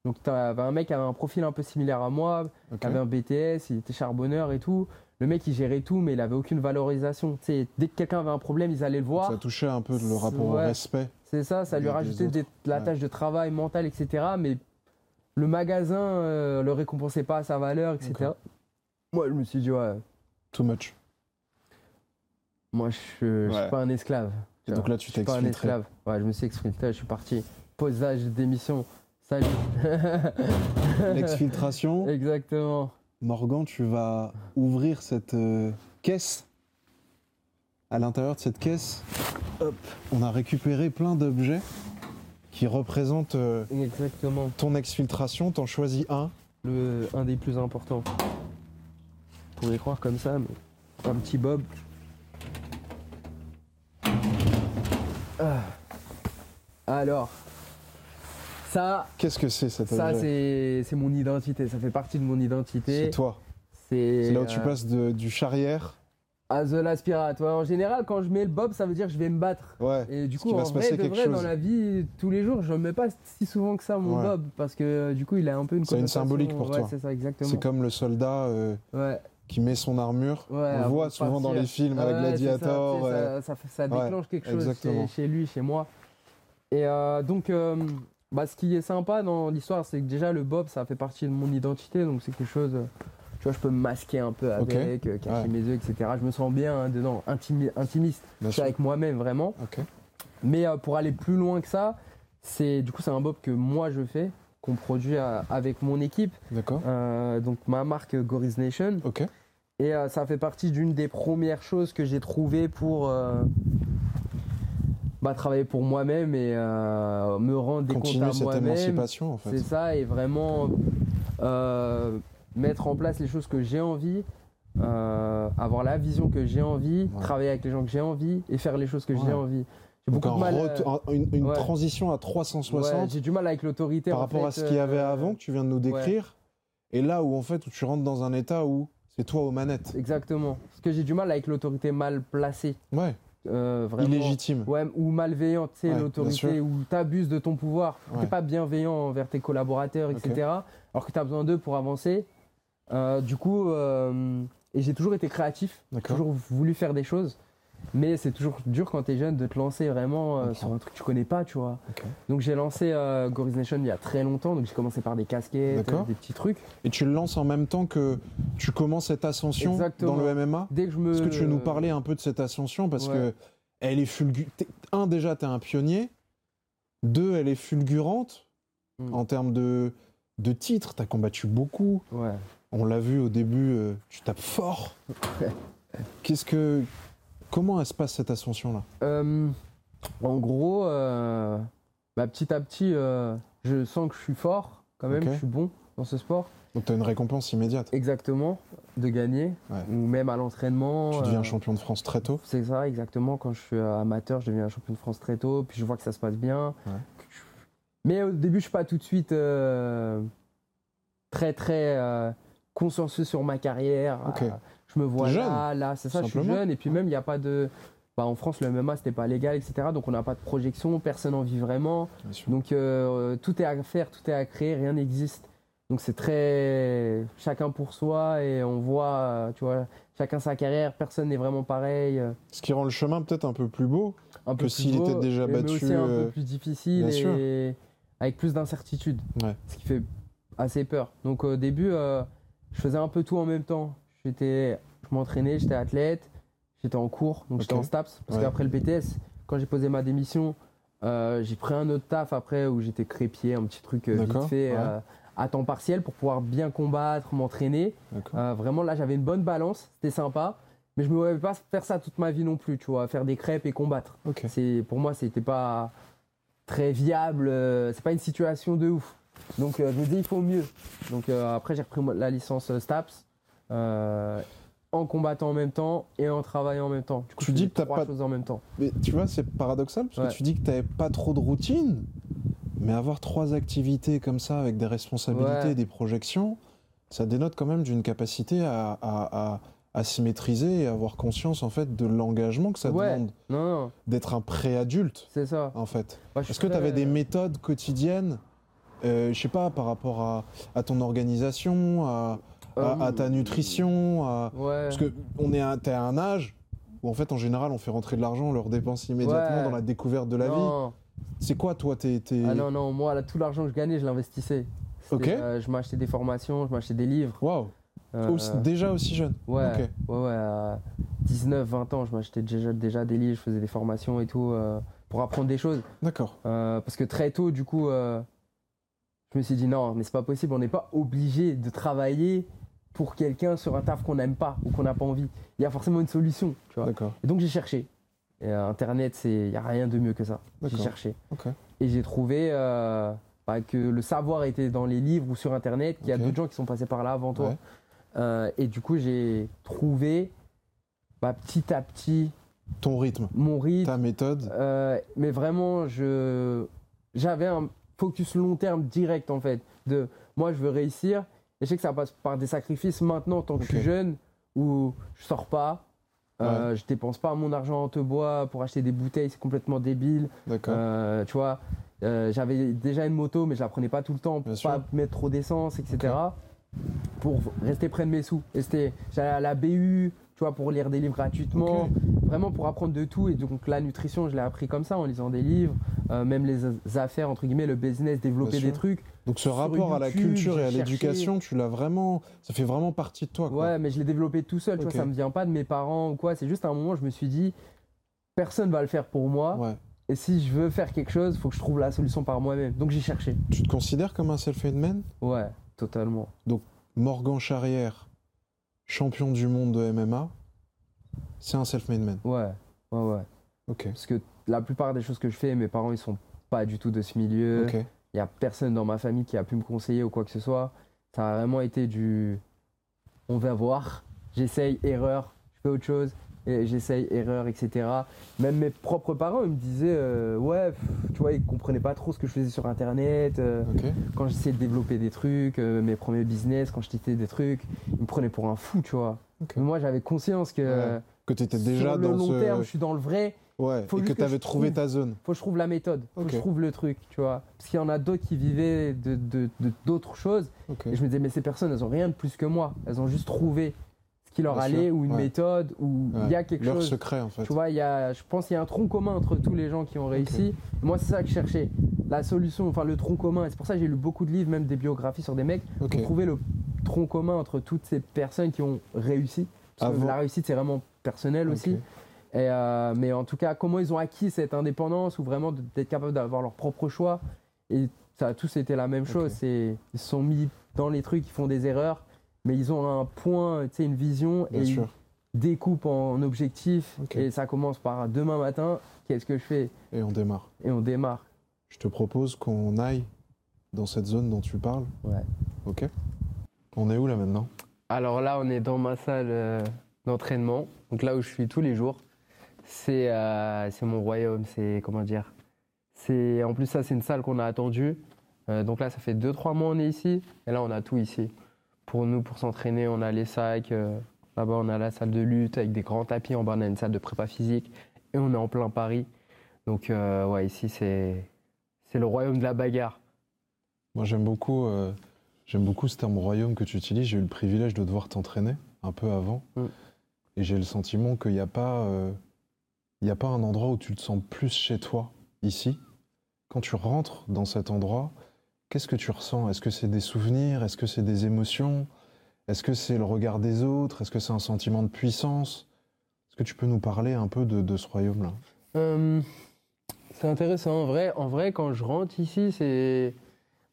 Donc, t'avais un mec qui avait un profil un peu similaire à moi, il avait un BTS, il était charbonneur et tout. Le mec, il gérait tout, mais il avait aucune valorisation. Tu dès que quelqu'un avait un problème, ils allaient le voir. Ça touchait un peu le rapport au respect. C'est ça, ça lui rajoutait de la Ouais. tâche de travail mental, etc. Mais le magasin euh, le récompensait pas à sa valeur, etc. Moi, je me suis dit, ouais, Too much. moi, je, je suis Ouais. pas un esclave. Et donc là, tu je t'es suis pas un esclave. Ouais, je me suis exfiltré, je suis parti. Posage démission. Salut. L'exfiltration. Exactement. Morgan, tu vas ouvrir cette euh, caisse. À l'intérieur de cette caisse, hop, on a récupéré plein d'objets qui représentent euh, Exactement. ton exfiltration. T'en choisis un. Le, un des plus importants. Vous pourriez croire comme ça, mais un petit Bob. Ah. Alors, ça, Qu'est-ce que c'est cet ça c'est mon identité, ça fait partie de mon identité. C'est toi. C'est là où tu euh, passes de- du charrière. à The Last. Ouais, en général, quand je mets le Bob, ça veut dire que je vais me battre. Ouais. Et du coup, en vrai, de vrai, dans la vie, tous les jours, je ne mets pas si souvent que ça mon Ouais. Bob parce que euh, du coup, il a un peu une C'est une symbolique pour toi. C'est ça, exactement. C'est comme le soldat euh, qui met son armure. On le voit souvent dans les films avec Gladiator. Ça, déclenche quelque chose chez, chez lui, chez moi. Et euh, donc, bah, ce qui est sympa dans l'histoire, c'est que déjà le Bob, ça fait partie de mon identité, donc c'est quelque chose. euh, Tu vois, je peux me masquer un peu avec, euh, cacher Ouais. mes yeux, etc. Je me sens bien hein, dedans, intimi- intimiste. Bien Je suis sûr. avec moi-même vraiment. Mais euh, pour aller plus loin que ça, c'est du coup c'est un Bob que moi je fais, qu'on produit avec mon équipe, D'accord. euh, donc ma marque Goris Nation. Ok. Et euh, ça fait partie d'une des premières choses que j'ai trouvées pour bah, travailler pour moi-même et euh, me rendre des comptes Continue à moi-même. en fait. C'est ça, et vraiment euh, mettre en place les choses que j'ai envie, euh, avoir la vision que j'ai envie, Ouais. travailler avec les gens que j'ai envie et faire les choses que Ouais. j'ai envie. J'ai beaucoup de mal. une, une ouais. transition à ouais, 360 j'ai du mal avec l'autorité. par en rapport à ce qu'il y avait avant que tu viens de nous décrire. Et là où en fait où tu rentres dans un état où c'est toi aux manettes. Exactement. Parce que j'ai du mal avec l'autorité mal placée. Ouais. Euh, vraiment. Illégitime. Ouais, ou malveillante, tu sais, Ouais, l'autorité, où tu abuses de ton pouvoir, Ouais. t'es pas bienveillant envers tes collaborateurs, etc. Alors que tu as besoin d'eux pour avancer. Euh, du coup, euh, et j'ai toujours été créatif, toujours voulu faire des choses. Mais c'est toujours dur quand t'es jeune de te lancer vraiment euh, sur un truc que tu connais pas, tu vois. Donc j'ai lancé euh, Goris Nation il y a très longtemps, donc j'ai commencé par des casquettes, D'accord. des petits trucs. Et tu le lances en même temps que tu commences cette ascension Exactement. dans le MMA Dès que je me. Est-ce que tu veux nous parler un peu de cette ascension? Parce Ouais. que elle est fulgurante. Un, déjà, tu es un pionnier. Deux, elle est fulgurante Mm. en termes de, de titres. Tu as combattu beaucoup. Ouais. On l'a vu au début, euh, tu tapes fort. Qu'est-ce que. Comment elle se passe cette ascension-là Euh, en gros, euh, bah, petit à petit, euh, je sens que je suis fort quand même, je suis bon dans ce sport. Donc, tu as une récompense immédiate. Exactement, de gagner, Ouais. ou même à l'entraînement. Tu deviens champion de France très tôt. C'est ça, exactement. Quand je suis amateur, je deviens champion de France très tôt, puis je vois que ça se passe bien. Ouais. Mais au début, je suis pas tout de suite très, très consciencieux sur ma carrière. Je me vois là, là, c'est ça, je suis jeune. Et puis même, il n'y a pas de... Bah, en France, le MMA, c'était pas légal, etc. Donc on n'a pas de projection, personne n'en vit vraiment. Donc euh, tout est à faire, tout est à créer, rien n'existe. Donc c'est très chacun pour soi et on voit, euh, tu vois, chacun sa carrière, personne n'est vraiment pareil. euh, Ce qui rend le chemin peut-être un peu plus beau. Un Que peu s'il était déjà mais battu, aussi un peu plus difficile sûr. et avec plus d'incertitude. Ouais. Ce qui fait assez peur. Donc au début, euh, je faisais un peu tout en même temps. J'étais, je m'entraînais, j'étais athlète, j'étais en cours, donc j'étais en STAPS. Parce Ouais. qu'après le BTS, quand j'ai posé ma démission, euh, j'ai pris un autre taf après où j'étais crépier, un petit truc euh, vite fait ouais. euh, à temps partiel pour pouvoir bien combattre, m'entraîner. Euh, vraiment là, j'avais une bonne balance, c'était sympa. Mais je me voyais pas faire ça toute ma vie non plus, tu vois, faire des crêpes et combattre. C'est pour moi, c'était pas très viable. c'est pas une situation de ouf. Donc je me dis il faut mieux. Donc après j'ai repris la licence STAPS en combattant en même temps et en travaillant en même temps. Du coup, Tu dis que t'as trois pas- choses en même temps. Mais tu vois, c'est paradoxal parce Ouais. que tu dis que tu n'avais pas trop de routine, mais avoir trois activités comme ça avec des responsabilités, Ouais. des projections, ça dénote quand même d'une capacité à, à, à- à se maîtriser et avoir conscience en fait de l'engagement que ça Ouais. demande Non, non, d'être un préadulte c'est ça. en fait. Est-ce que tu très- avais des méthodes quotidiennes, euh, je sais pas, par rapport à, à ton organisation, à, à- à ta nutrition, à, Ouais. parce que on est à, t'es à un âge où en fait en général on fait rentrer de l'argent, on le dépense immédiatement Ouais. dans la découverte de la vie. C'est quoi toi tes, tes- Ah non, non, moi, là, tout l'argent que je gagnais, je l'investissais. Ok. euh, je m'achetais des formations, je m'achetais des livres. Waouh Euh, Aussi- Déjà aussi jeune. Ouais, ouais, ouais, à 19, 20 ans, je m'achetais déjà, déjà des livres, je faisais des formations et tout euh, pour apprendre des choses. D'accord. Euh, parce que très tôt, du coup, euh, je me suis dit non, mais c'est pas possible, on n'est pas obligé de travailler pour quelqu'un sur un taf qu'on n'aime pas ou qu'on n'a pas envie. Il y a forcément une solution, tu vois. Et donc j'ai cherché. Et, euh, Internet, il y a rien de mieux que ça. J'ai cherché. Et j'ai trouvé euh, bah, que le savoir était dans les livres ou sur Internet, qu'il y a d'autres gens qui sont passés par là avant toi. Ouais. Euh, et du coup, j'ai trouvé bah, petit à petit Ton rythme, mon rythme. ta méthode. Mais vraiment, je j'avais un focus long terme direct en fait. De moi, je veux réussir. Et je sais que ça passe par des sacrifices maintenant, tant que je suis jeune, où je sors pas. Euh, Je dépense pas mon argent en te bois pour acheter des bouteilles, c'est complètement débile. D'accord. Euh, tu vois, euh, j'avais déjà une moto, mais je la prenais pas tout le temps pour Bien sûr. pas mettre trop d'essence, etc. Pour rester près de mes sous. Et c'était, j'allais à la BU, tu vois, pour lire des livres gratuitement, vraiment pour apprendre de tout. Et donc la nutrition, je l'ai appris comme ça, en lisant des livres, euh, même les affaires, entre guillemets, le business, développer des trucs. Donc ce sur rapport à la culture et à l'éducation, tu l'as vraiment, ça fait vraiment partie de toi. Quoi. Ouais, mais je l'ai développé tout seul, tu vois, ça me vient pas de mes parents ou quoi. C'est juste à un moment, je me suis dit, personne va le faire pour moi. Ouais. Et si je veux faire quelque chose, faut que je trouve la solution par moi-même. Donc j'ai cherché. Tu te considères comme un self-made man? Ouais, totalement. Morgan Charrière, champion du monde de MMA, c'est un self-made man. Ouais, ouais, ouais. Ok. Parce que la plupart des choses que je fais, mes parents, ils sont pas du tout de ce milieu. Il y a personne dans ma famille qui a pu me conseiller ou quoi que ce soit. Ça a vraiment été du. On va voir. J'essaye, erreur, je fais autre chose. Et j'essaye, erreur, etc. Même mes propres parents, ils me disaient, euh, ouais, pff, tu vois, ils comprenaient pas trop ce que je faisais sur Internet. euh, quand j'essayais de développer des trucs, euh, mes premiers business, quand je testais des trucs, ils me prenaient pour un fou, tu vois. Mais moi, j'avais conscience que Ouais. Que tu étais déjà sur le dans long ce. terme, je suis dans le vrai. Ouais. faut et que tu avais trouvé trouve. ta zone. Faut que je trouve la méthode, faut que je trouve le truc, tu vois. Parce qu'il y en a d'autres qui vivaient de de- de- d'autres choses. Et je me disais, mais ces personnes, elles ont rien de plus que moi. Elles ont juste trouvé qui leur Bien allait sûr, ou une ouais. méthode ou il y a quelque Leur chose. secret, en fait. Tu vois, il y a, je pense qu'il y a un tronc commun entre tous les gens qui ont réussi. Moi, c'est ça que je cherchais. La solution, enfin le tronc commun. Et c'est pour ça que j'ai lu beaucoup de livres, même des biographies sur des mecs, pour trouver le tronc commun entre toutes ces personnes qui ont réussi. Parce que Avant. la réussite, c'est vraiment personnel aussi. Et, euh, mais en tout cas, comment ils ont acquis cette indépendance ou vraiment d'être capable d'avoir leur propre choix. Et ça a tous été la même chose. Ils se sont mis dans les trucs, ils font des erreurs, mais ils ont un point, tu sais, une vision Bien et sûr. ils découpent en objectifs. Et ça commence par demain matin, qu'est-ce que je fais? Et on démarre. Et on démarre. Je te propose qu'on aille dans cette zone dont tu parles. Ouais. Ok On est où là maintenant? Alors là, on est dans ma salle euh, d'entraînement, donc là où je suis tous les jours. C'est euh, mon royaume, c'est comment dire? C'est en plus ça, c'est une salle qu'on a attendue. Euh, donc là, ça fait 2-3 mois on est ici, et là on a tout ici. Pour nous, pour s'entraîner, on a les sacs. euh, Là-bas, on a la salle de lutte avec des grands tapis. En bas, on a une salle de prépa physique, et on est en plein Paris. Donc euh, ouais, ici c'est c'est le royaume de la bagarre. Moi, j'aime beaucoup, euh, j'aime beaucoup ce terme royaume que tu utilises. J'ai eu le privilège de devoir t'entraîner un peu avant. Mm. Et j'ai le sentiment qu'il n'y a, pas, euh, il a pas un endroit où tu te sens plus chez toi, ici. Quand tu rentres dans cet endroit, qu'est-ce que tu ressens? Est-ce que c'est des souvenirs? Est-ce que c'est des émotions? Est-ce que c'est le regard des autres? Est-ce que c'est un sentiment de puissance? Est-ce que tu peux nous parler un peu de, ce royaume-là? C'est intéressant. En vrai, en vrai, quand je rentre ici, c'est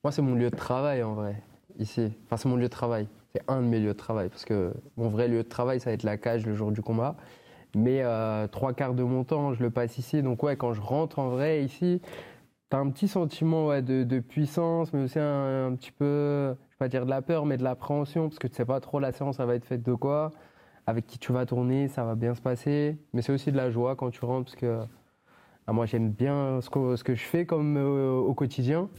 moi, c'est mon lieu de travail en vrai. Ici, enfin, c'est mon lieu de travail. C'est un de mes lieux de travail parce que mon vrai lieu de travail, ça va être la cage le jour du combat. Mais euh, trois quarts de mon temps, je le passe ici. Donc ouais, quand je rentre en vrai ici, t'as un petit sentiment ouais, de, de puissance, mais aussi un, un petit peu, je vais pas dire de la peur, mais de l'appréhension parce que tu sais pas trop la séance, ça va être faite de quoi, avec qui tu vas tourner, ça va bien se passer. Mais c'est aussi de la joie quand tu rentres parce que ah, moi, j'aime bien ce que, ce que je fais comme euh, au quotidien.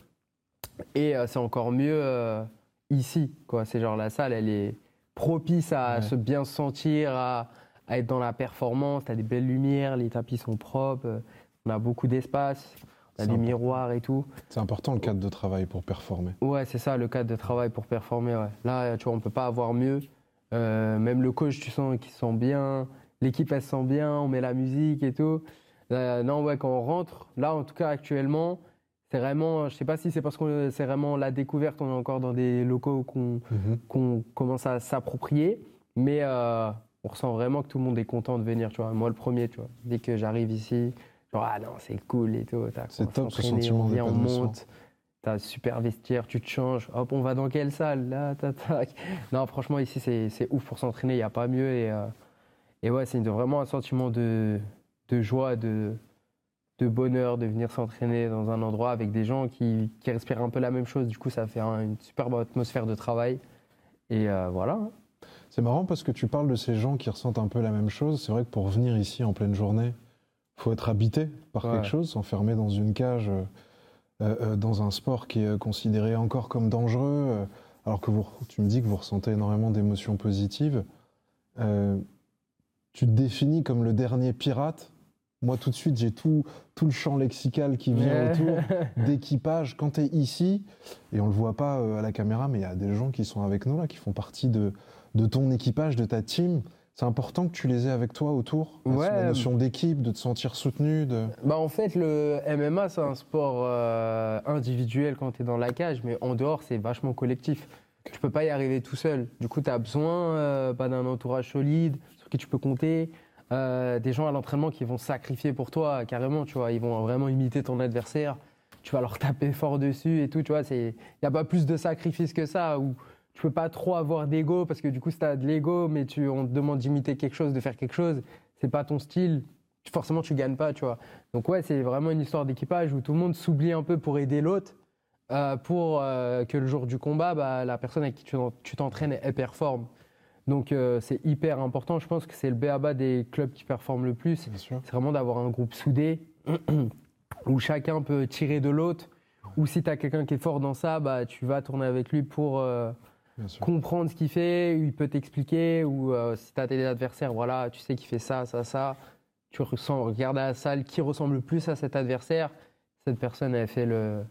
Et euh, c'est encore mieux euh, ici. quoi. C'est genre la salle, elle est propice à Ouais. se bien sentir, à, à être dans la performance. Tu as des belles lumières, les tapis sont propres, on a beaucoup d'espace, important. miroirs et tout. C'est important le cadre de travail pour performer. Ouais, c'est ça le cadre de travail pour performer. ouais. Là, tu vois, on peut pas avoir mieux. Euh, même le coach, tu sens qu'il se sent bien. L'équipe, elle se sent bien. On met la musique et tout. Euh, non, ouais, quand on rentre, là, en tout cas, actuellement, c'est vraiment, je sais pas si c'est parce que c'est vraiment la découverte. On est encore dans des locaux qu'on qu'on commence à s'approprier, mais euh, on ressent vraiment que tout le monde est content de venir. Tu vois, moi le premier, tu vois. Dès que j'arrive ici, genre ah non, c'est cool et tout. C'est top, ce sentiment On vient, on monte. T'as super vestiaire, tu te changes. Hop, on va dans quelle salle Là, tac, tac. Non, franchement, ici, c'est ouf pour s'entraîner. Il n'y a pas mieux. Et, euh, et ouais, c'est vraiment un sentiment de, de joie, de, de bonheur de venir s'entraîner dans un endroit avec des gens qui, qui respirent un peu la même chose. Du coup, ça fait un- une superbe atmosphère de travail. Et euh, voilà. hein. C'est marrant parce que tu parles de ces gens qui ressentent un peu la même chose. C'est vrai que pour venir ici en pleine journée, faut être habité par Ouais. quelque chose, s'enfermer dans une cage, euh, euh, euh, dans un sport qui est considéré encore comme dangereux, alors que vous, tu me dis que vous ressentez énormément d'émotions positives. Tu te définis comme le dernier pirate. Moi, tout de suite, j'ai tout, tout le champ lexical qui vient autour d'équipage. Quand tu es ici, et on le voit pas à la caméra, mais il y a des gens qui sont avec nous là, qui font partie de, de ton équipage, de ta team. C'est important que tu les aies avec toi autour. Ouais. La notion d'équipe, de te sentir soutenu. De... Bah en fait, le MMA, c'est un sport euh, individuel quand tu es dans la cage, mais en dehors, c'est vachement collectif. Tu peux pas y arriver tout seul. Du coup, tu as besoin euh, bah, d'un entourage solide sur qui tu peux compter, euh, des gens à l'entraînement qui vont sacrifier pour toi carrément, tu vois. Ils vont vraiment imiter ton adversaire. Tu vas leur taper fort dessus et tout, tu vois. Il n'y a pas plus de sacrifice que ça. Où tu peux pas trop avoir d'ego parce que du coup, si tu as de l'ego, mais tu, on te demande d'imiter quelque chose, de faire quelque chose, c'est pas ton style, forcément tu gagnes pas, tu vois. Donc ouais, c'est vraiment une histoire d'équipage où tout le monde s'oublie un peu pour aider l'autre, euh, pour euh, que le jour du combat, bah, la personne avec qui tu t'en- tu t'entraînes, elle performe. Donc euh, c'est hyper important. Je pense que c'est le béaba des clubs qui performent le plus. C'est vraiment d'avoir un groupe soudé où chacun peut tirer de l'autre. Ou si tu as quelqu'un qui est fort dans ça, bah, tu vas tourner avec lui pour euh. Comprendre ce qu'il fait, il peut t'expliquer, ou euh, si tu as des adversaires, voilà, tu sais qu'il fait ça, ça, ça, tu ressens, regarde à la salle qui ressemble le plus à cet adversaire, cette personne, elle fait le...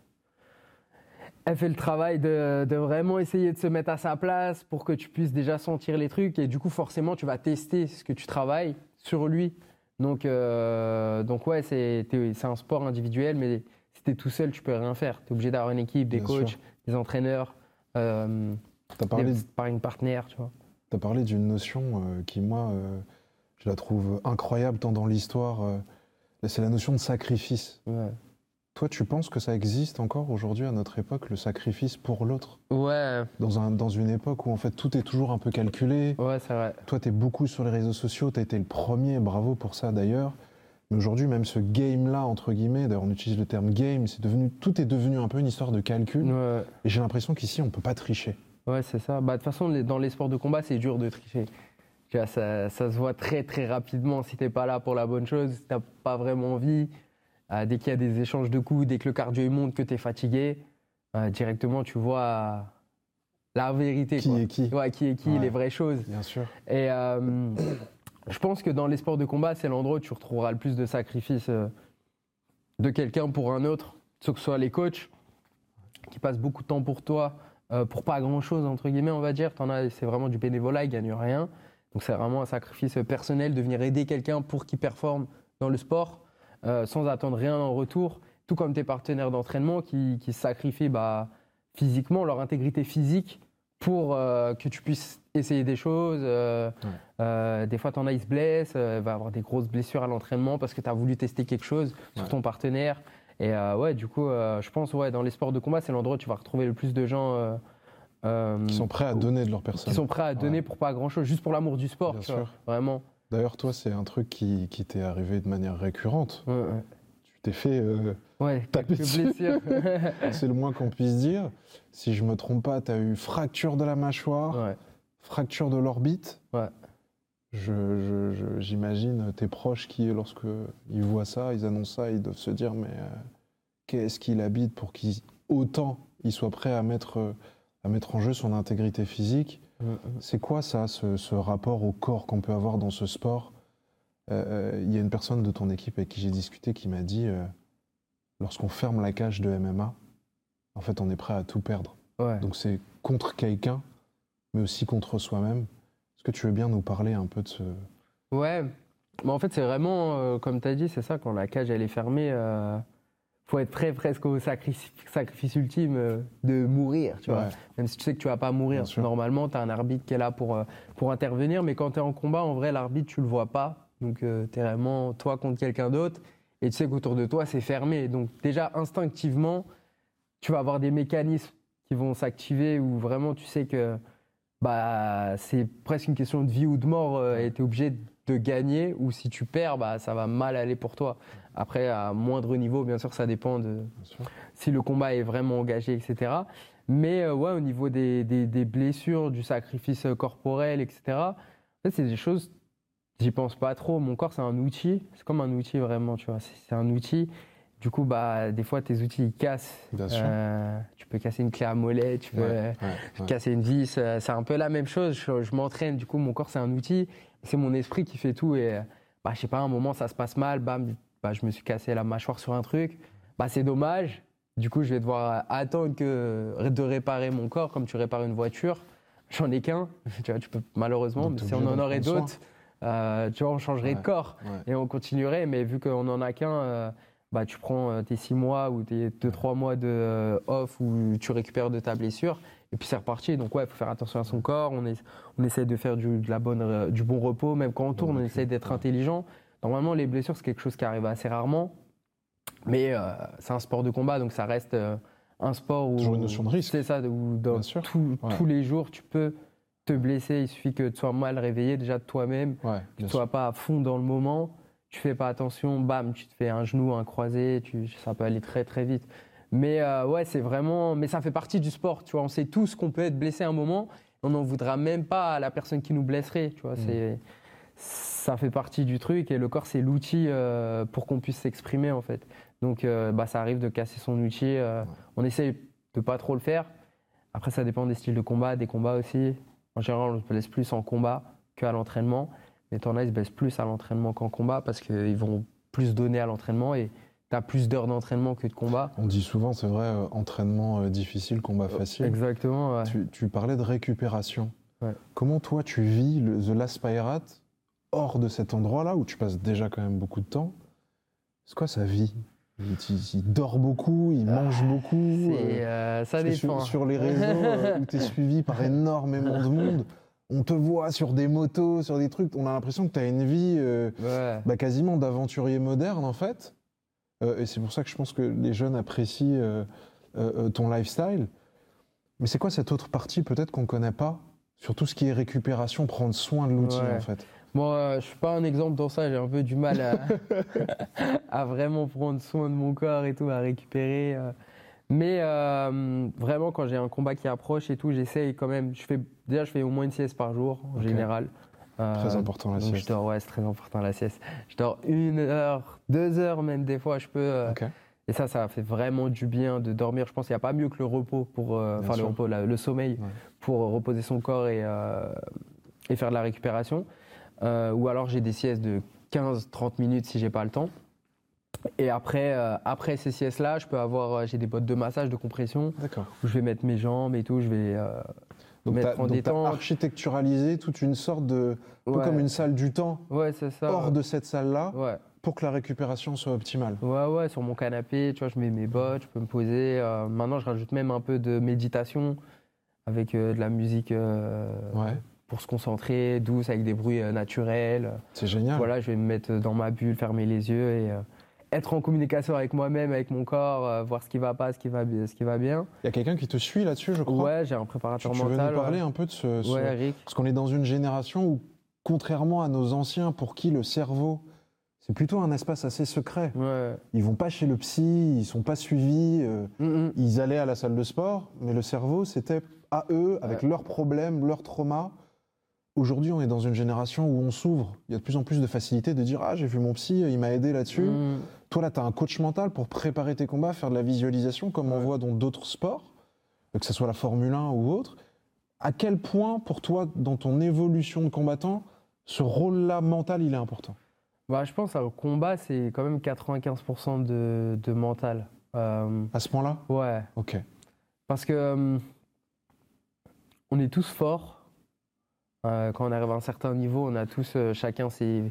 elle fait le travail de, de vraiment essayer de se mettre à sa place pour que tu puisses déjà sentir les trucs. Et du coup, forcément, tu vas tester ce que tu travailles sur lui. Donc, euh, donc ouais, c'est t'es- un sport individuel, mais si tu es tout seul, tu peux rien faire. Tu es obligé d'avoir une équipe, des Bien coachs, sûr. des entraîneurs, euh, T'as parlé, des sparring partners, tu vois. t'as parlé d'une notion euh, qui, moi, euh, je la trouve incroyable tant dans l'histoire. euh, c'est la notion de sacrifice. Ouais. Toi, tu penses que ça existe encore aujourd'hui à notre époque, le sacrifice pour l'autre? Ouais, dans, un, dans une époque où en fait tout est toujours un peu calculé. ouais, c'est vrai. Toi, tu es beaucoup sur les réseaux sociaux, tu as été le premier, bravo pour ça d'ailleurs. Mais aujourd'hui, même ce game-là, entre guillemets, d'ailleurs on utilise le terme game, c'est devenu, tout est devenu un peu une histoire de calcul. Ouais. Et j'ai l'impression qu'ici, on peut pas tricher. Ouais, c'est ça. Bah, de toute façon, dans les sports de combat, c'est dur de tricher. Tu vois, ça, ça se voit très très rapidement si t'es pas là pour la bonne chose, si t'as pas vraiment envie. Euh, dès qu'il y a des échanges de coups, dès que le cardio monte, que t'es fatigué, euh, directement tu vois la vérité. Qui quoi. est qui Ouais, qui est qui, Ouais. les vraies choses. Bien sûr. Et euh, je pense que dans les sports de combat, c'est l'endroit où tu retrouveras le plus de sacrifices de quelqu'un pour un autre, que ce soit les coachs qui passent beaucoup de temps pour toi, euh, pour pas grand chose, entre guillemets, on va dire. T'en as, c'est vraiment du bénévolat, ils gagnent rien. Donc c'est vraiment un sacrifice personnel de venir aider quelqu'un pour qu'il performe dans le sport euh, sans attendre rien en retour. Tout comme tes partenaires d'entraînement qui, sacrifient bah, physiquement, leur intégrité physique pour euh, que tu puisses essayer des choses. euh, Ouais. euh, des fois, t'en as, il se blesse, va avoir des grosses blessures à l'entraînement parce que tu as voulu tester quelque chose sur ton partenaire. Et euh, ouais, du coup, euh, je pense, ouais, dans les sports de combat, c'est l'endroit où tu vas retrouver le plus de gens euh, Qui sont prêts à donner de leur qui personne. sont prêts à donner Ouais. pour pas grand chose, juste pour l'amour du sport, Bien tu vois, sûr. vraiment. D'ailleurs, toi, c'est un truc qui, qui t'est arrivé de manière récurrente. Ouais, ouais. Tu t'es fait, euh, Ouais, Taper dessus. c'est le moins qu'on puisse dire. Si je me trompe pas, tu as eu fracture de la mâchoire, fracture de l'orbite. Ouais. Je- je- J'imagine tes proches qui, lorsque ils voient ça, ils annoncent ça, ils doivent se dire mais euh, qu'est-ce qu'il habite pour qu'il autant il soit prêt à mettre, euh, à mettre en jeu son intégrité physique. C'est quoi ça, ce, ce rapport au corps qu'on peut avoir dans ce sport? Euh, euh, Il y a une personne de ton équipe avec qui j'ai discuté qui m'a dit euh, lorsqu'on ferme la cage de MMA, en fait, on est prêt à tout perdre. Ouais. Donc c'est contre quelqu'un, mais aussi contre soi-même. Est-ce que tu veux bien nous parler un peu de ce... Ouais, mais en fait, c'est vraiment, euh, comme tu as dit, c'est ça, quand la cage elle est fermée, euh, faut être prêt presque au sacrifice, sacrifice ultime euh, de mourir, tu vois. Ouais. Même si tu sais que tu vas pas mourir. Normalement, tu as un arbitre qui est là pour, euh, pour intervenir, mais quand tu es en combat, en vrai, l'arbitre, tu le vois pas. Donc, tu es vraiment toi contre quelqu'un d'autre, et tu sais qu'autour de toi, c'est fermé. Donc, déjà, instinctivement, tu vas avoir des mécanismes qui vont s'activer où vraiment tu sais que bah, c'est presque une question de vie ou de mort euh, et tu es obligé de gagner ou si tu perds, bah, ça va mal aller pour toi. Après, à moindre niveau, bien sûr, ça dépend de si le combat est vraiment engagé, etc. Mais euh, ouais, au niveau des, des- des blessures, du sacrifice corporel, etc., en fait, c'est des choses, j'y pense pas trop. Mon corps, c'est un outil, c'est comme un outil vraiment, tu vois, c'est un outil. Du coup, bah, des fois, tes outils, ils cassent. Bien sûr. Euh, tu peux casser une clé à mollet, tu peux Ouais, ouais, ouais. casser une vis, euh, c'est un peu la même chose. Je, je m'entraîne, du coup, mon corps, c'est un outil. C'est mon esprit qui fait tout. Et, euh, bah, je sais pas, à un moment, ça se passe mal, bam, bah, je me suis cassé la mâchoire sur un truc. Bah, c'est dommage. Du coup, je vais devoir attendre que, de réparer mon corps comme tu répares une voiture. J'en ai qu'un, tu vois, tu peux, malheureusement, mais si on en aurait d'autres, euh, tu vois, on changerait de corps Ouais. et on continuerait. Mais vu qu'on en a qu'un, euh, bah, tu prends euh, tes six mois ou tes deux, trois mois de euh, off où tu récupères de ta blessure et puis c'est reparti. Donc ouais, il faut faire attention à son corps. On, est, on essaie de faire du, de la bonne, euh, du bon repos. Même quand on tourne, on essaie d'être intelligent. Normalement, les blessures, c'est quelque chose qui arrive assez rarement. Mais euh, c'est un sport de combat, donc ça reste euh, un sport où... Toujours une notion de risque. C'est ça, où dans tout- Ouais. tous les jours, tu peux te blesser. Il suffit que tu sois mal réveillé déjà de toi-même Ouais, tu ne sûr. sois pas à fond dans le moment, tu fais pas attention, bam, tu te fais un genou, un croisé, tu, ça peut aller très très vite. Mais euh, ouais, c'est vraiment, mais ça fait partie du sport, tu vois. On sait tous qu'on peut être blessé un moment, on n'en voudra même pas à la personne qui nous blesserait, tu vois. Mm. C'est, ça fait partie du truc et le corps c'est l'outil euh, pour qu'on puisse s'exprimer en fait. Donc euh, bah ça arrive de casser son outil. Ouais. On essaye de pas trop le faire. Après ça dépend des styles de combat, des combats aussi. En général, on se blesse plus en combat qu'à l'entraînement. Mais t'en as, ils se baissent plus à l'entraînement qu'en combat parce qu'ils vont plus donner à l'entraînement et as plus d'heures d'entraînement que de combat. On dit souvent, c'est vrai, euh, entraînement euh, difficile, combat facile. Exactement. ouais. Tu, tu parlais de récupération. Ouais. Comment toi tu vis le The Last Pirate hors de cet endroit-là où tu passes déjà quand même beaucoup de temps? C'est quoi sa vie? Il, dort beaucoup, il mange beaucoup. Ah, euh, euh, ça dépend. sur, sur les réseaux euh, où tu es suivi par énormément de monde, on te voit sur des motos, sur des trucs, on a l'impression que tu as une vie euh, Ouais. bah, quasiment d'aventurier moderne en fait. Euh, et c'est pour ça que je pense que les jeunes apprécient euh, ton lifestyle. Mais c'est quoi cette autre partie peut-être qu'on connaît pas? Sur tout ce qui est récupération, prendre soin de l'outil Ouais. en fait Bon, euh, je suis pas un exemple dans ça, j'ai un peu du mal à, à vraiment prendre soin de mon corps et tout, à récupérer. Mais euh, vraiment, quand j'ai un combat qui approche et tout, j'essaye quand même. Je fais, déjà, je fais au moins une sieste par jour, en général. Euh, Très important la donc je sieste. dors, ouais, c'est très important la sieste. Je dors une heure, deux heures même, des fois, je peux. euh. Et ça, ça fait vraiment du bien de dormir. Je pense qu'il n'y a pas mieux que le repos pour, enfin le repos, la- le sommeil Ouais. pour reposer son corps et, et faire de la récupération. Ou alors j'ai des siestes de 15-30 minutes si j'ai pas le temps. Et après, euh, après ces siestes-là, je peux avoir, euh, j'ai des bottes de massage, de compression, D'accord. où je vais mettre mes jambes et tout. Je vais, euh, Donc Mettre en donc détente. architecturalisé toute une sorte de, un peu comme une salle du temps ouais, c'est ça. hors de cette salle-là pour que la récupération soit optimale. Ouais, ouais, sur mon canapé, tu vois, je mets mes bottes, je peux me poser. euh, maintenant, je rajoute même un peu de méditation avec de la musique Ouais, pour se concentrer, douce, avec des bruits naturels. c'est génial. Voilà, je vais me mettre dans ma bulle, fermer les yeux et être en communication avec moi-même, avec mon corps, euh, voir ce qui va pas, ce qui va, ce qui va bien. Il y a quelqu'un qui te suit là-dessus, je crois? Ouais, j'ai un tu, préparateur tu veux mental. nous parler ouais. un peu de ce, ce- Ouais, Eric. Parce qu'on est dans une génération où, contrairement à nos anciens, pour qui le cerveau, c'est plutôt un espace assez secret. Ouais. Ils vont pas chez le psy, ils sont pas suivis, euh, Mm, mm. ils allaient à la salle de sport, mais le cerveau, c'était à eux, avec leurs problèmes, leurs traumas. Aujourd'hui, on est dans une génération où on s'ouvre. Il y a de plus en plus de facilité de dire Ah, j'ai vu mon psy, il m'a aidé là-dessus. Mm. Toi, là, tu as un coach mental pour préparer tes combats, faire de la visualisation, comme on voit dans d'autres sports, que ce soit la Formule 1 ou autre. À quel point, pour toi, dans ton évolution de combattant, ce rôle-là mental, il est important? Bah, je pense qu'un combat, c'est quand même 95% de, de mental. Euh, À ce point-là? Ouais. Ok. Parce que euh, on est tous forts. Euh, quand on arrive à un certain niveau, on a tous euh, chacun ses,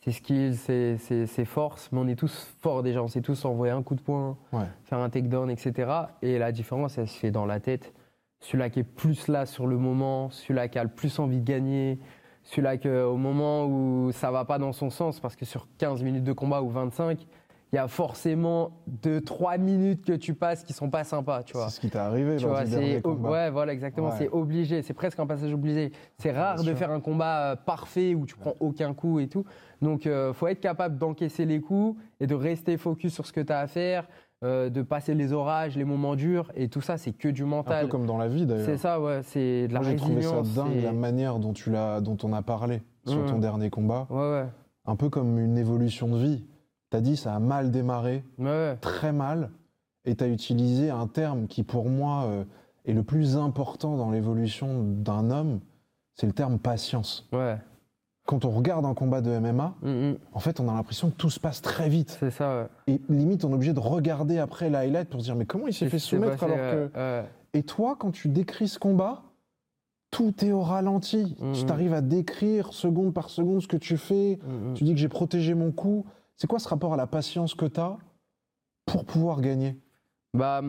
ses skills, ses, ses- ses forces, mais on est tous forts déjà. On sait tous envoyer un coup de poing, Ouais. faire un takedown, etc. Et la différence, elle se fait dans la tête. Celui-là qui est plus là sur le moment, celui-là qui a le plus envie de gagner, celui-là que au moment où ça va pas dans son sens, parce que sur 15 minutes de combat ou 25, il y a forcément 2-3 minutes que tu passes qui sont pas sympas, tu vois. C'est ce qui t'est arrivé Tu vois, c'est ouais, voilà, exactement. Ouais. C'est obligé. C'est presque un passage obligé. C'est rare de faire un combat euh, parfait où tu prends aucun coup et tout. Donc, euh, faut être capable d'encaisser les coups et de rester focus sur ce que tu as à faire, euh, de passer les orages, les moments durs et tout ça, c'est que du Un peu mental. comme dans la vie, d'ailleurs. C'est ça, ouais. C'est de la Moi, j'ai trouvé ça dingue, la manière dont, tu l'as, dont on a parlé sur Mhm. ton dernier combat. Ouais, ouais. Un peu comme une évolution de vie. T'as dit, ça a mal démarré, Ouais, très mal, et tu as utilisé un terme qui, pour moi, euh, est le plus important dans l'évolution d'un homme, c'est le terme patience. Ouais. Quand on regarde un combat de MMA, Mm, mm. en fait, on a l'impression que tout se passe très vite. C'est ça, ouais. Et limite, on est obligé de regarder après la highlight pour se dire, mais comment il s'est fait soumettre passé, alors que... euh. Et toi, quand tu décris ce combat, tout est au ralenti. Mhm. Tu arrives à décrire seconde par seconde ce que tu fais. Mm, mm. Tu dis que j'ai protégé mon coup. C'est quoi ce rapport à la patience que tu as pour pouvoir gagner? Bah,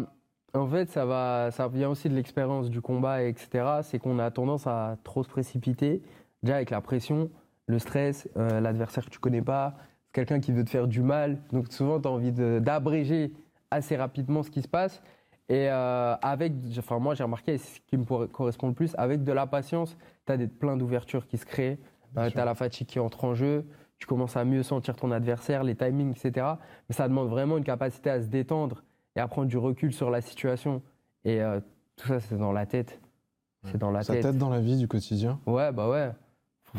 en fait, ça, va, ça vient aussi de l'expérience du combat, etc. C'est qu'on a tendance à trop se précipiter. Déjà avec la pression, le stress, euh, l'adversaire que tu connais pas, quelqu'un qui veut te faire du mal. Donc souvent, tu as envie d'abréger assez rapidement ce qui se passe. Et euh, avec, enfin moi j'ai remarqué, et c'est ce qui me correspond le plus, avec de la patience, tu as des, plein d'ouvertures qui se créent, Bien tu as la fatigue qui entre en jeu, tu commences à mieux sentir ton adversaire, les timings, etc. Mais ça demande vraiment une capacité à se détendre et à prendre du recul sur la situation. Et euh, tout ça, c'est dans la tête. C'est dans la Ça tête. dans la vie du quotidien? Ouais, bah ouais.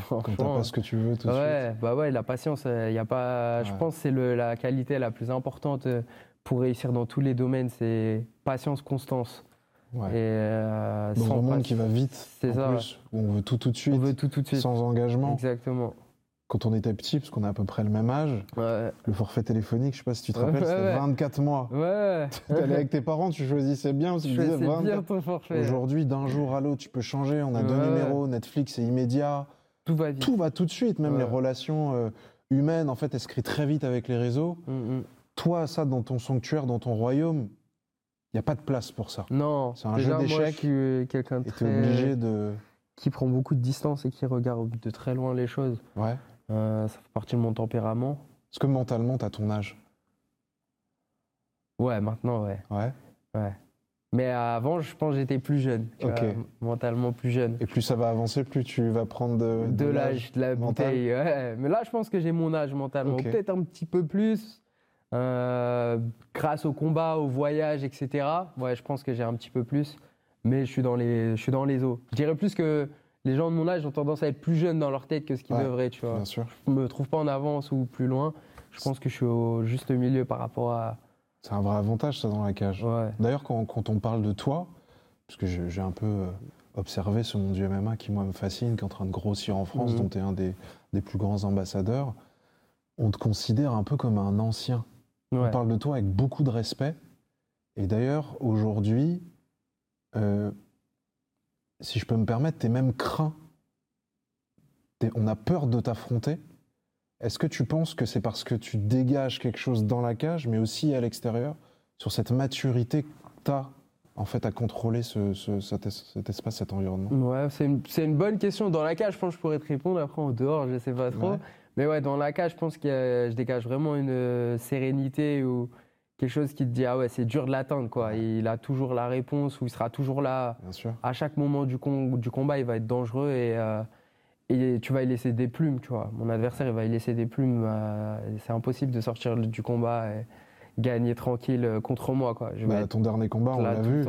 Quand t'as pas ce que tu veux tout de ouais, bah ouais, la patience, il y a pas. Je pense que c'est la qualité la plus importante euh, pour réussir dans tous les domaines. C'est patience, constance. suite. Ouais. Et euh, Dans sans un monde qui va vite, C'est ça. plus, où on veut tout tout de suite, On veut tout tout de suite. sans engagement. Exactement. Quand on était petit, parce qu'on a à peu près le même âge, Ouais. le forfait téléphonique, je sais pas si tu te Ouais, rappelles, ouais, c'était ouais. 24 mois. Ouais. T'allais avec tes parents, tu choisissais bien, parce que Je tu disais sais 24. bien ton forfait. Aujourd'hui, d'un jour à l'autre, tu peux changer. On a deux numéros, Netflix c'est immédiat. Tout va vite. Tout va tout de suite, même les relations euh, humaines, en fait, elles se créent très vite avec les réseaux. Mm, mm. Toi, ça, dans ton sanctuaire, dans ton royaume, il n'y a pas de place pour ça. Non. C'est un Déjà, jeu d'échecs. euh, quelqu'un de tu très... obligé de. qui prend beaucoup de distance et qui regarde de très loin les choses. Ouais. Euh, ça fait partie de mon tempérament. Est-ce que mentalement, tu as ton âge Ouais, maintenant, ouais. Ouais. ouais. Mais avant, je pense que j'étais plus jeune. tu Ok. vois, mentalement plus jeune. Et plus ça va avancer, plus tu vas prendre de, De l'âge, de la mental. bouteille. Ouais. Mais là, je pense que j'ai mon âge mentalement. Peut-être un petit peu plus. euh, grâce au combat, au voyage, etc. Ouais, je pense que j'ai un petit peu plus. Mais je suis dans les, je suis dans les eaux. Je dirais plus que les gens de mon âge ont tendance à être plus jeunes dans leur tête que ce qu'ils Ouais, devraient, tu vois. Bien sûr. Je me trouve pas en avance ou plus loin. Je pense que je suis au juste milieu par rapport à. C'est un vrai avantage, ça, dans la cage. Ouais. D'ailleurs, quand, quand on parle de toi, parce que j'ai un peu euh, observé ce monde du MMA qui, moi, me fascine, qui est en train de grossir en France, Mhm. dont tu es un des, des plus grands ambassadeurs, on te considère un peu comme un ancien. On parle de toi avec beaucoup de respect. Et d'ailleurs, aujourd'hui, euh, si je peux me permettre, tu es même craint. T'es- on a peur de t'affronter. Est-ce que tu penses que c'est parce que tu dégages quelque chose dans la cage, mais aussi à l'extérieur, sur cette maturité que tu as en fait à contrôler ce- ce- cet, es- cet espace, cet environnement? Ouais, c'est une, bonne question. Dans la cage, je pense que je pourrais te répondre. Après, en dehors, je sais pas trop. Ouais. Mais ouais, dans la cage, je pense que je dégage vraiment une euh, sérénité ou quelque chose qui te dit ah ouais, c'est dur de l'atteindre quoi. Il a toujours la réponse ou il sera toujours là Bien sûr. à chaque moment du, com- du combat. Il va être dangereux et euh, et tu vas y laisser des plumes, tu vois. Mon adversaire, il va y laisser des plumes. euh, c'est impossible de sortir du combat et gagner tranquille euh, contre moi quoi. Je Bah, ton dernier combat, on l'a vu.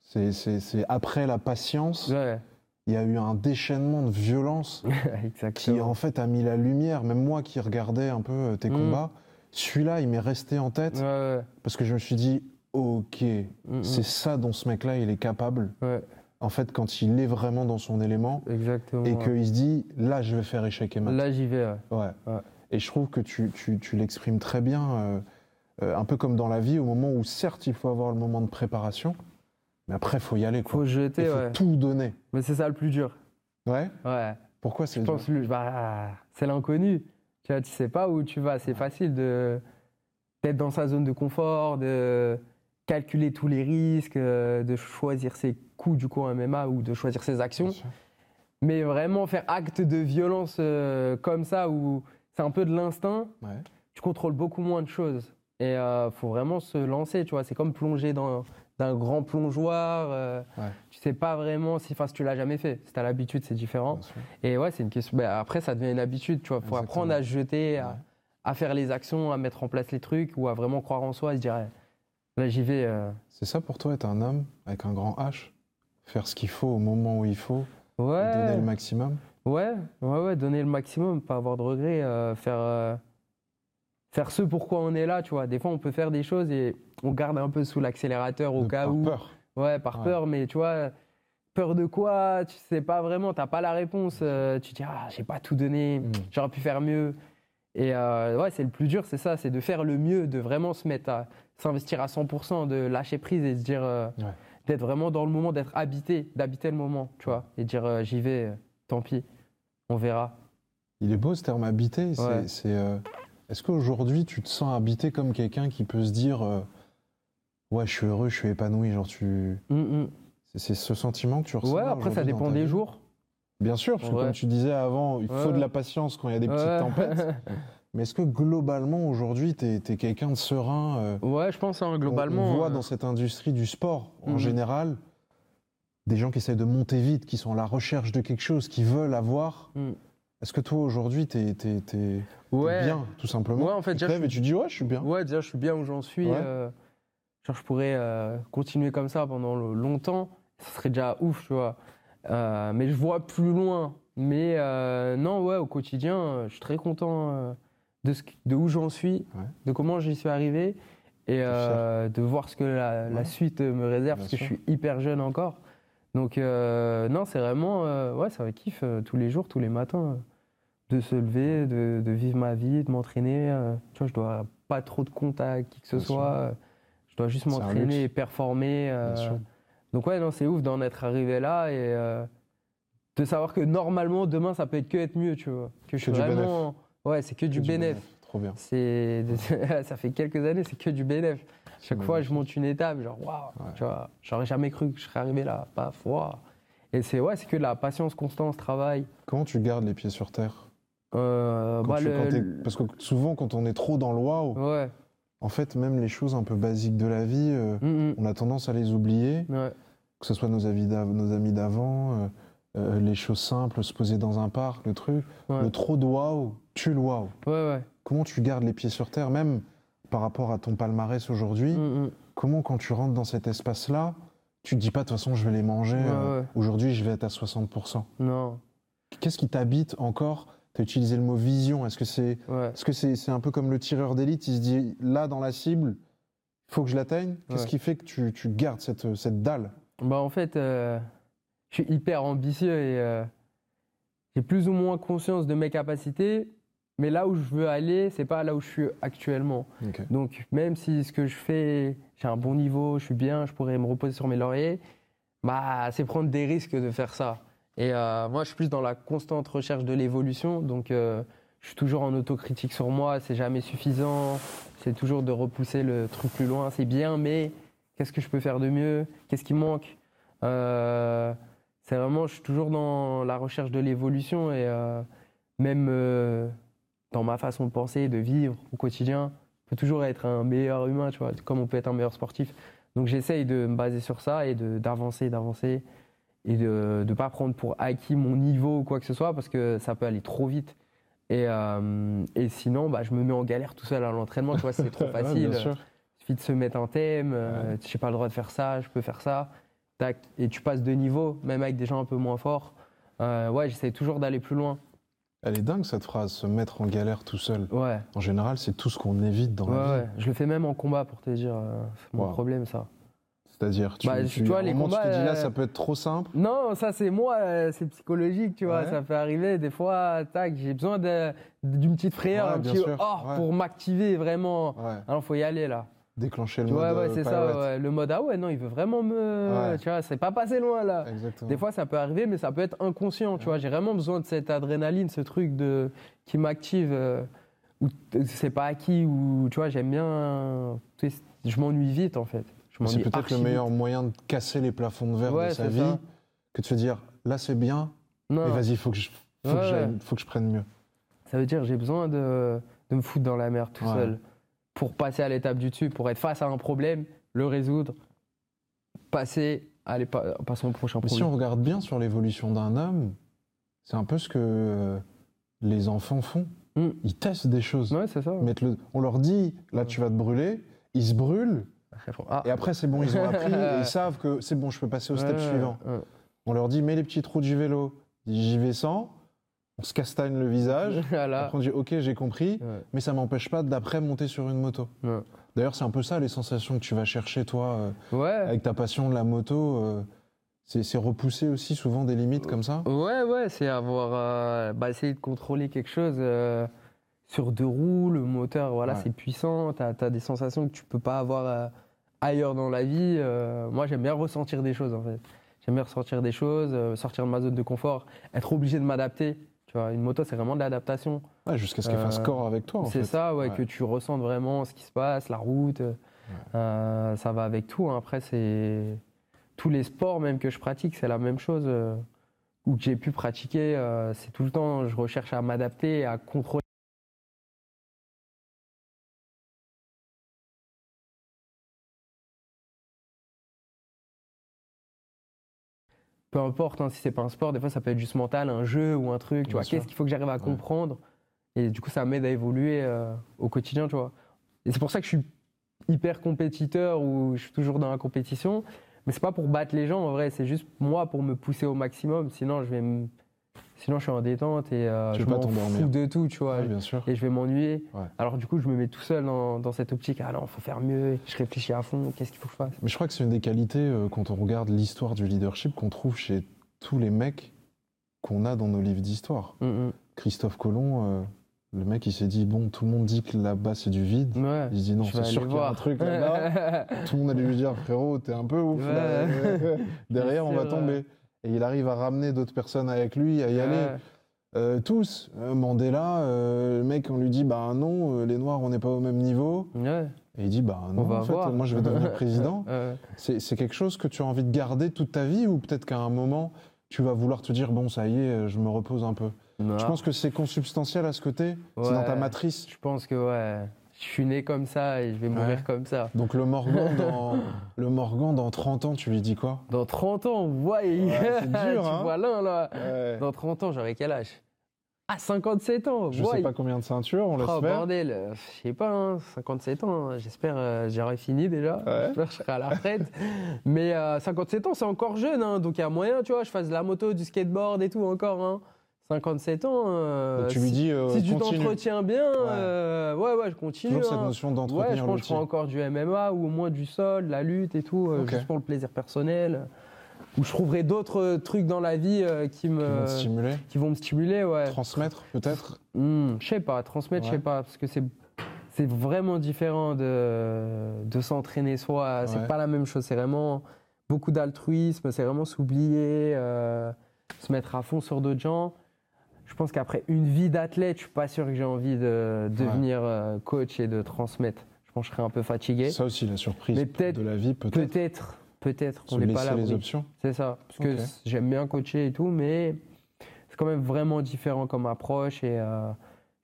C'est- après la patience, Ouais, il y a eu un déchaînement de violence qui en fait a mis la lumière. Même moi qui regardais un peu tes Mm. combats, celui-là, il m'est resté en tête Ouais, ouais. parce que je me suis dit, ok, Mm, mm. c'est ça dont ce mec-là, il est capable. Ouais, En fait, quand il est vraiment dans son élément exactement. et qu'il se dit, là, je vais faire échec et mat. Là, j'y vais. ouais. Et je trouve que tu, tu- tu l'exprimes très bien, euh, euh, un peu comme dans la vie, au moment où certes, il faut avoir le moment de préparation, mais après, il faut y aller. Quoi. Faut Il jeter, faut ouais. tout donner. Mais c'est ça le plus dur. Ouais Ouais. Pourquoi c'est dur? pense bah, c'est l'inconnu. Tu vois, tu sais pas où tu vas. C'est facile de d'être dans sa zone de confort, de calculer tous les risques, euh, de choisir ses coups du coup en MMA ou de choisir ses actions. Mais vraiment faire acte de violence euh, comme ça où c'est un peu de l'instinct, Ouais. tu contrôles beaucoup moins de choses. Et euh, faut vraiment se lancer, tu vois. C'est comme plonger dans d'un grand plongeoir. euh, Ouais. Tu sais pas vraiment si, enfin, si tu l'as jamais fait. Si t'as l'habitude, c'est différent. Et ouais, c'est une question. ben, après, ça devient une habitude, tu vois. Faut Exactement. apprendre à se jeter, à, Ouais. à faire les actions, à mettre en place les trucs ou à vraiment croire en soi et se dire, là, j'y vais. euh. C'est ça pour toi, être un homme avec un grand H? Faire ce qu'il faut au moment où il faut, et donner Ouais, le maximum? Ouais, ouais, ouais, donner le maximum, pas avoir de regrets, euh, faire, euh, faire ce pourquoi on est là, tu vois. Des fois, on peut faire des choses et on garde un peu sous l'accélérateur au de- cas par où. peur. Ouais, par Ouais. peur, mais tu vois, peur de quoi? Tu sais pas vraiment, t'as pas la réponse. euh, tu te dis, ah, j'ai pas tout donné, Mm. j'aurais pu faire mieux. Et euh, ouais, c'est le plus dur, c'est ça, c'est de faire le mieux, de vraiment se mettre à s'investir à 100%, de lâcher prise et se dire, euh, Ouais. d'être vraiment dans le moment, d'être habité, d'habiter le moment, tu vois, et dire, euh, j'y vais, tant pis, on verra. Il est beau ce terme habité. c'est- Ouais. c'est, Est-ce qu'aujourd'hui, tu te sens habité comme quelqu'un qui peut se dire Ouais, je suis heureux, je suis épanoui genre tu... Mm, mm. C'est ce sentiment que tu ressens Ouais, après, ça dépend des jours. Bien sûr, parce que Ouais. comme tu disais avant, il faut de la patience quand il y a des petites tempêtes. Mais est-ce que globalement, aujourd'hui, tu es, quelqu'un de serein euh, ouais, je pense, hein, globalement. On, voit euh, dans cette industrie du sport, en Mhm. général, des gens qui essayent de monter vite, qui sont à la recherche de quelque chose, qui veulent avoir. Mm. Est-ce que toi, aujourd'hui, tu es, ouais. bien, tout simplement Ouais, en fait, déjà, je et tu dis Ouais, je suis bien. Ouais, déjà, je suis bien où j'en suis. Ouais. euh, genre, je pourrais euh, continuer comme ça pendant le- longtemps. Ça serait déjà ouf, tu vois. Euh, mais je vois plus loin. Mais euh, non, ouais, au quotidien, je suis très content de, ce, de où j'en suis, Ouais. de comment j'y suis arrivé et de voir ce que la, la Ouais. suite me réserve, Bien parce que je suis hyper jeune encore. Donc, non, c'est vraiment, ouais, c'est un kiff euh, tous les jours, tous les matins, de se lever, de, de vivre ma vie, de m'entraîner. tu vois, je dois pas trop de contact, qui que ce Bien soit. Je dois juste m'entraîner et performer. euh, donc ouais, non, c'est ouf d'en être arrivé là et euh, de savoir que normalement demain ça peut être que être mieux, tu vois. Que je suis vraiment. Ouais, c'est que du bénéf. Trop bien. C'est ça fait quelques années, c'est que du bénéf. Chaque fois, je monte une étape, genre waouh, Ouais. tu vois, j'aurais jamais cru que je serais arrivé là, paf, waouh. Et c'est ouais, c'est que de la patience, constance, travail. Comment tu gardes les pieds sur terre? Euh, bah, tu- le- Parce que souvent, quand on est trop dans le waouh, ouais, en fait, même les choses un peu basiques de la vie, euh, mm, on a tendance à les oublier, mm, ouais, que ce soit nos, avis d'av- nos amis d'avant, euh, euh, les choses simples, se poser dans un parc, le truc. ouais, Le trop de waouh tue le waouh. ouais. Comment tu gardes les pieds sur terre, même par rapport à ton palmarès aujourd'hui Mm, mm. Comment, quand tu rentres dans cet espace-là, tu te dis pas, de toute façon, je vais les manger, euh, aujourd'hui, je vais être à 60%. Non, Qu'est-ce qui t'habite encore Tu as utilisé le mot vision. Est-ce que c'est ouais. est -ce c'est un peu comme le tireur d'élite Il se dit, là, dans la cible, il faut que je l'atteigne Qu'est-ce Ouais. qui fait que tu, tu gardes cette, cette dalle? Bah en fait, euh, je suis hyper ambitieux et euh, j'ai plus ou moins conscience de mes capacités, mais là où je veux aller, c'est pas là où je suis actuellement. Donc même si ce que je fais, j'ai un bon niveau, je suis bien, je pourrais me reposer sur mes lauriers, bah c'est prendre des risques de faire ça. Et euh, moi, je suis plus dans la constante recherche de l'évolution, donc euh, je suis toujours en autocritique sur moi, c'est jamais suffisant, c'est toujours de repousser le truc plus loin, c'est bien, mais qu'est-ce que je peux faire de mieux? Qu'est-ce qui manque? Euh, C'est vraiment, je suis toujours dans la recherche de l'évolution et même dans ma façon de penser, de vivre au quotidien, on peut toujours être un meilleur humain, tu vois, comme on peut être un meilleur sportif. Donc j'essaye de me baser sur ça et d'avancer, d'avancer et de ne pas prendre pour acquis mon niveau ou quoi que ce soit parce que ça peut aller trop vite. Et, euh, et sinon, bah, je me mets en galère tout seul à l'entraînement, tu vois, c'est trop Ouais, facile. sûr. Il suffit de se mettre un thème, euh, j'ai pas le droit de faire ça, je peux faire ça. Tac, et tu passes de niveau, même avec des gens un peu moins forts. Euh, ouais, j'essaie toujours d'aller plus loin. Elle est dingue, cette phrase, se mettre en galère tout seul. Ouais, En général, c'est tout ce qu'on évite dans ouais, la vie. ouais. Je le fais même en combat pour te dire. c'est mon Wow. problème, ça. C'est-à-dire, tu, Bah, tu, tu vois, à les moment, tu te combats, dis là, euh, ça peut être trop simple. Non, ça c'est moi, euh, c'est psychologique, tu vois. Ouais. Ça peut arriver des fois, tac, j'ai besoin d'une petite frayeur, Ouais, un petit ouais. pour m'activer vraiment. Ouais. Alors faut y aller là. Déclencher le Tu mode vois, ouais, euh, c'est ça, ouais. le mode ah ouais, non, il veut vraiment me. Ouais. Tu vois, c'est pas passé loin là. Exactement. Des fois, ça peut arriver, mais ça peut être inconscient. Tu vois, j'ai vraiment besoin de cette adrénaline, ce truc de qui m'active. euh, t- c'est pas acquis. Ou tu vois, j'aime bien. Je m'ennuie vite en fait. C'est peut-être le meilleur moyen de casser les plafonds de verre Ouais, de sa vie ça. que de se dire là c'est bien, Non, mais vas-y, faut que je, faut, Ouais, que faut que je prenne mieux. ça veut dire j'ai besoin de, de me foutre dans la mer tout Ouais. seul pour passer à l'étape du dessus, pour être face à un problème, le résoudre, passer, aller pa- passer au prochain Mais si problème. on regarde bien sur l'évolution d'un homme, c'est un peu ce que euh, les enfants font. Mm. Ils testent des choses. Ouais, ça. Le- on leur dit là tu vas te brûler, ils se brûlent Ah. et après c'est bon, ils ont appris et ils savent que c'est bon, je peux passer au step suivant. On leur dit mets les petits trous du vélo, j'y vais sans, on se castagne le visage. Voilà. Après on dit ok j'ai compris, Ouais. mais ça m'empêche pas d'après monter sur une moto. Ouais. D'ailleurs c'est un peu ça les sensations que tu vas chercher toi euh, Ouais. avec ta passion de la moto. euh, c'est repousser aussi souvent des limites comme ça? Ouais, ouais, c'est avoir, euh, bah, essayer de contrôler quelque chose euh, sur deux roues, le moteur, voilà, c'est puissant, t'as as des sensations que tu peux pas avoir ailleurs dans la vie. euh, moi, j'aime bien ressentir des choses, en fait. J'aime bien ressentir des choses, euh, sortir de ma zone de confort, être obligé de m'adapter. Tu vois, une moto, c'est vraiment de l'adaptation. Ouais, Jusqu'à ce qu'elle fasse Euh, corps avec toi. en C'est ça, ouais, Ouais. que tu ressentes vraiment ce qui se passe, la route. ça va avec tout. hein. Après, c'est tous les sports même que je pratique, c'est la même chose. ou que j'ai pu pratiquer, c'est tout le temps, je recherche à m'adapter, à contrôler. Peu importe hein, si c'est pas un sport, des fois ça peut être juste mental, un jeu ou un truc. Tu Bien vois, qu'est-ce qu'il faut que j'arrive à Ouais. comprendre? Et du coup, ça m'aide à évoluer euh, au quotidien, tu vois. Et c'est pour ça que je suis hyper compétiteur ou je suis toujours dans la compétition. Mais c'est pas pour battre les gens en vrai, c'est juste moi pour me pousser au maximum. Sinon, je vais me... sinon je suis en détente et euh, je m'en fous de tout, tu vois. Ouais, bien sûr. Et je vais m'ennuyer. Ouais. Alors du coup, je me mets tout seul dans, dans cette optique. Ah non, faut faire mieux. Je réfléchis à fond. Qu'est-ce qu'il faut que je fasse? Mais je crois que c'est une des qualités euh, quand on regarde l'histoire du leadership qu'on trouve chez tous les mecs qu'on a dans nos livres d'histoire. Mm, mm. Christophe Colomb, euh, le mec, il s'est dit bon, tout le monde dit que là-bas c'est du vide. Ouais. Il se dit non, Je c'est vais sûr qu'il y a un truc là-bas. tout le monde allait lui dire frérot, t'es un peu ouf. là. Derrière, on va tomber. Et il arrive à ramener d'autres personnes avec lui, à y aller. Ouais. Euh, tous. Euh, Mandela, euh, le mec, on lui dit bah non, les Noirs, on n'est pas au même niveau. Ouais. Et il dit bah non, en fait, moi je vais devenir président. C'est quelque chose que tu as envie de garder toute ta vie ou peut-être qu'à un moment, tu vas vouloir te dire bon, ça y est, je me repose un peu? Non. Je pense que c'est consubstantiel à ce côté. C'est dans ta matrice. Je pense que ouais, je suis né comme ça et je vais mourir Ouais. comme ça. Donc le Morgan, dans, le Morgan, dans 30 ans, tu lui dis quoi? Dans 30 ans, ouais, c'est dur, tu hein. vois l'un là. Dans 30 ans, j'aurai quel âge? Ah, 57 ans, Je ouais. sais pas combien de ceintures, on Oh l'espère. bordel, euh, je sais pas, hein, 57 ans, hein, j'espère euh, j'aurai fini déjà, Ouais. j'espère que je serai à la retraite. Mais euh, 57 ans, c'est encore jeune, hein, donc il y a moyen, tu vois, je fasse de la moto, du skateboard et tout encore. Hein. 57 ans, euh, Donc tu lui si, dis euh, si tu continue. t'entretiens bien, Ouais. euh, ouais, ouais, je continue. Toujours cette hein. notion Ouais, je d'entretenir pense que je l'outil. encore du MMA ou au moins du sol, la lutte et tout, euh, juste pour le plaisir personnel. Ou je trouverai d'autres euh, trucs dans la vie euh, qui, me, Qui vont te stimuler, qui vont me stimuler, ouais. transmettre peut-être. Hmm, je sais pas, transmettre, je sais pas, parce que c'est c'est vraiment différent de, de s'entraîner soi. C'est pas la même chose. C'est vraiment beaucoup d'altruisme. C'est vraiment s'oublier, euh, se mettre à fond sur d'autres gens. Je pense qu'après une vie d'athlète, je suis pas sûr que j'ai envie de devenir euh, coach et de transmettre. Je pense que je serais un peu fatigué. Ça aussi, la surprise Mais peut-être- de la vie, peut-être. Peut-être, peut-être qu'on n'est pas là. les options. C'est ça. Parce que j'aime bien coacher et tout, mais c'est quand même vraiment différent comme approche et euh,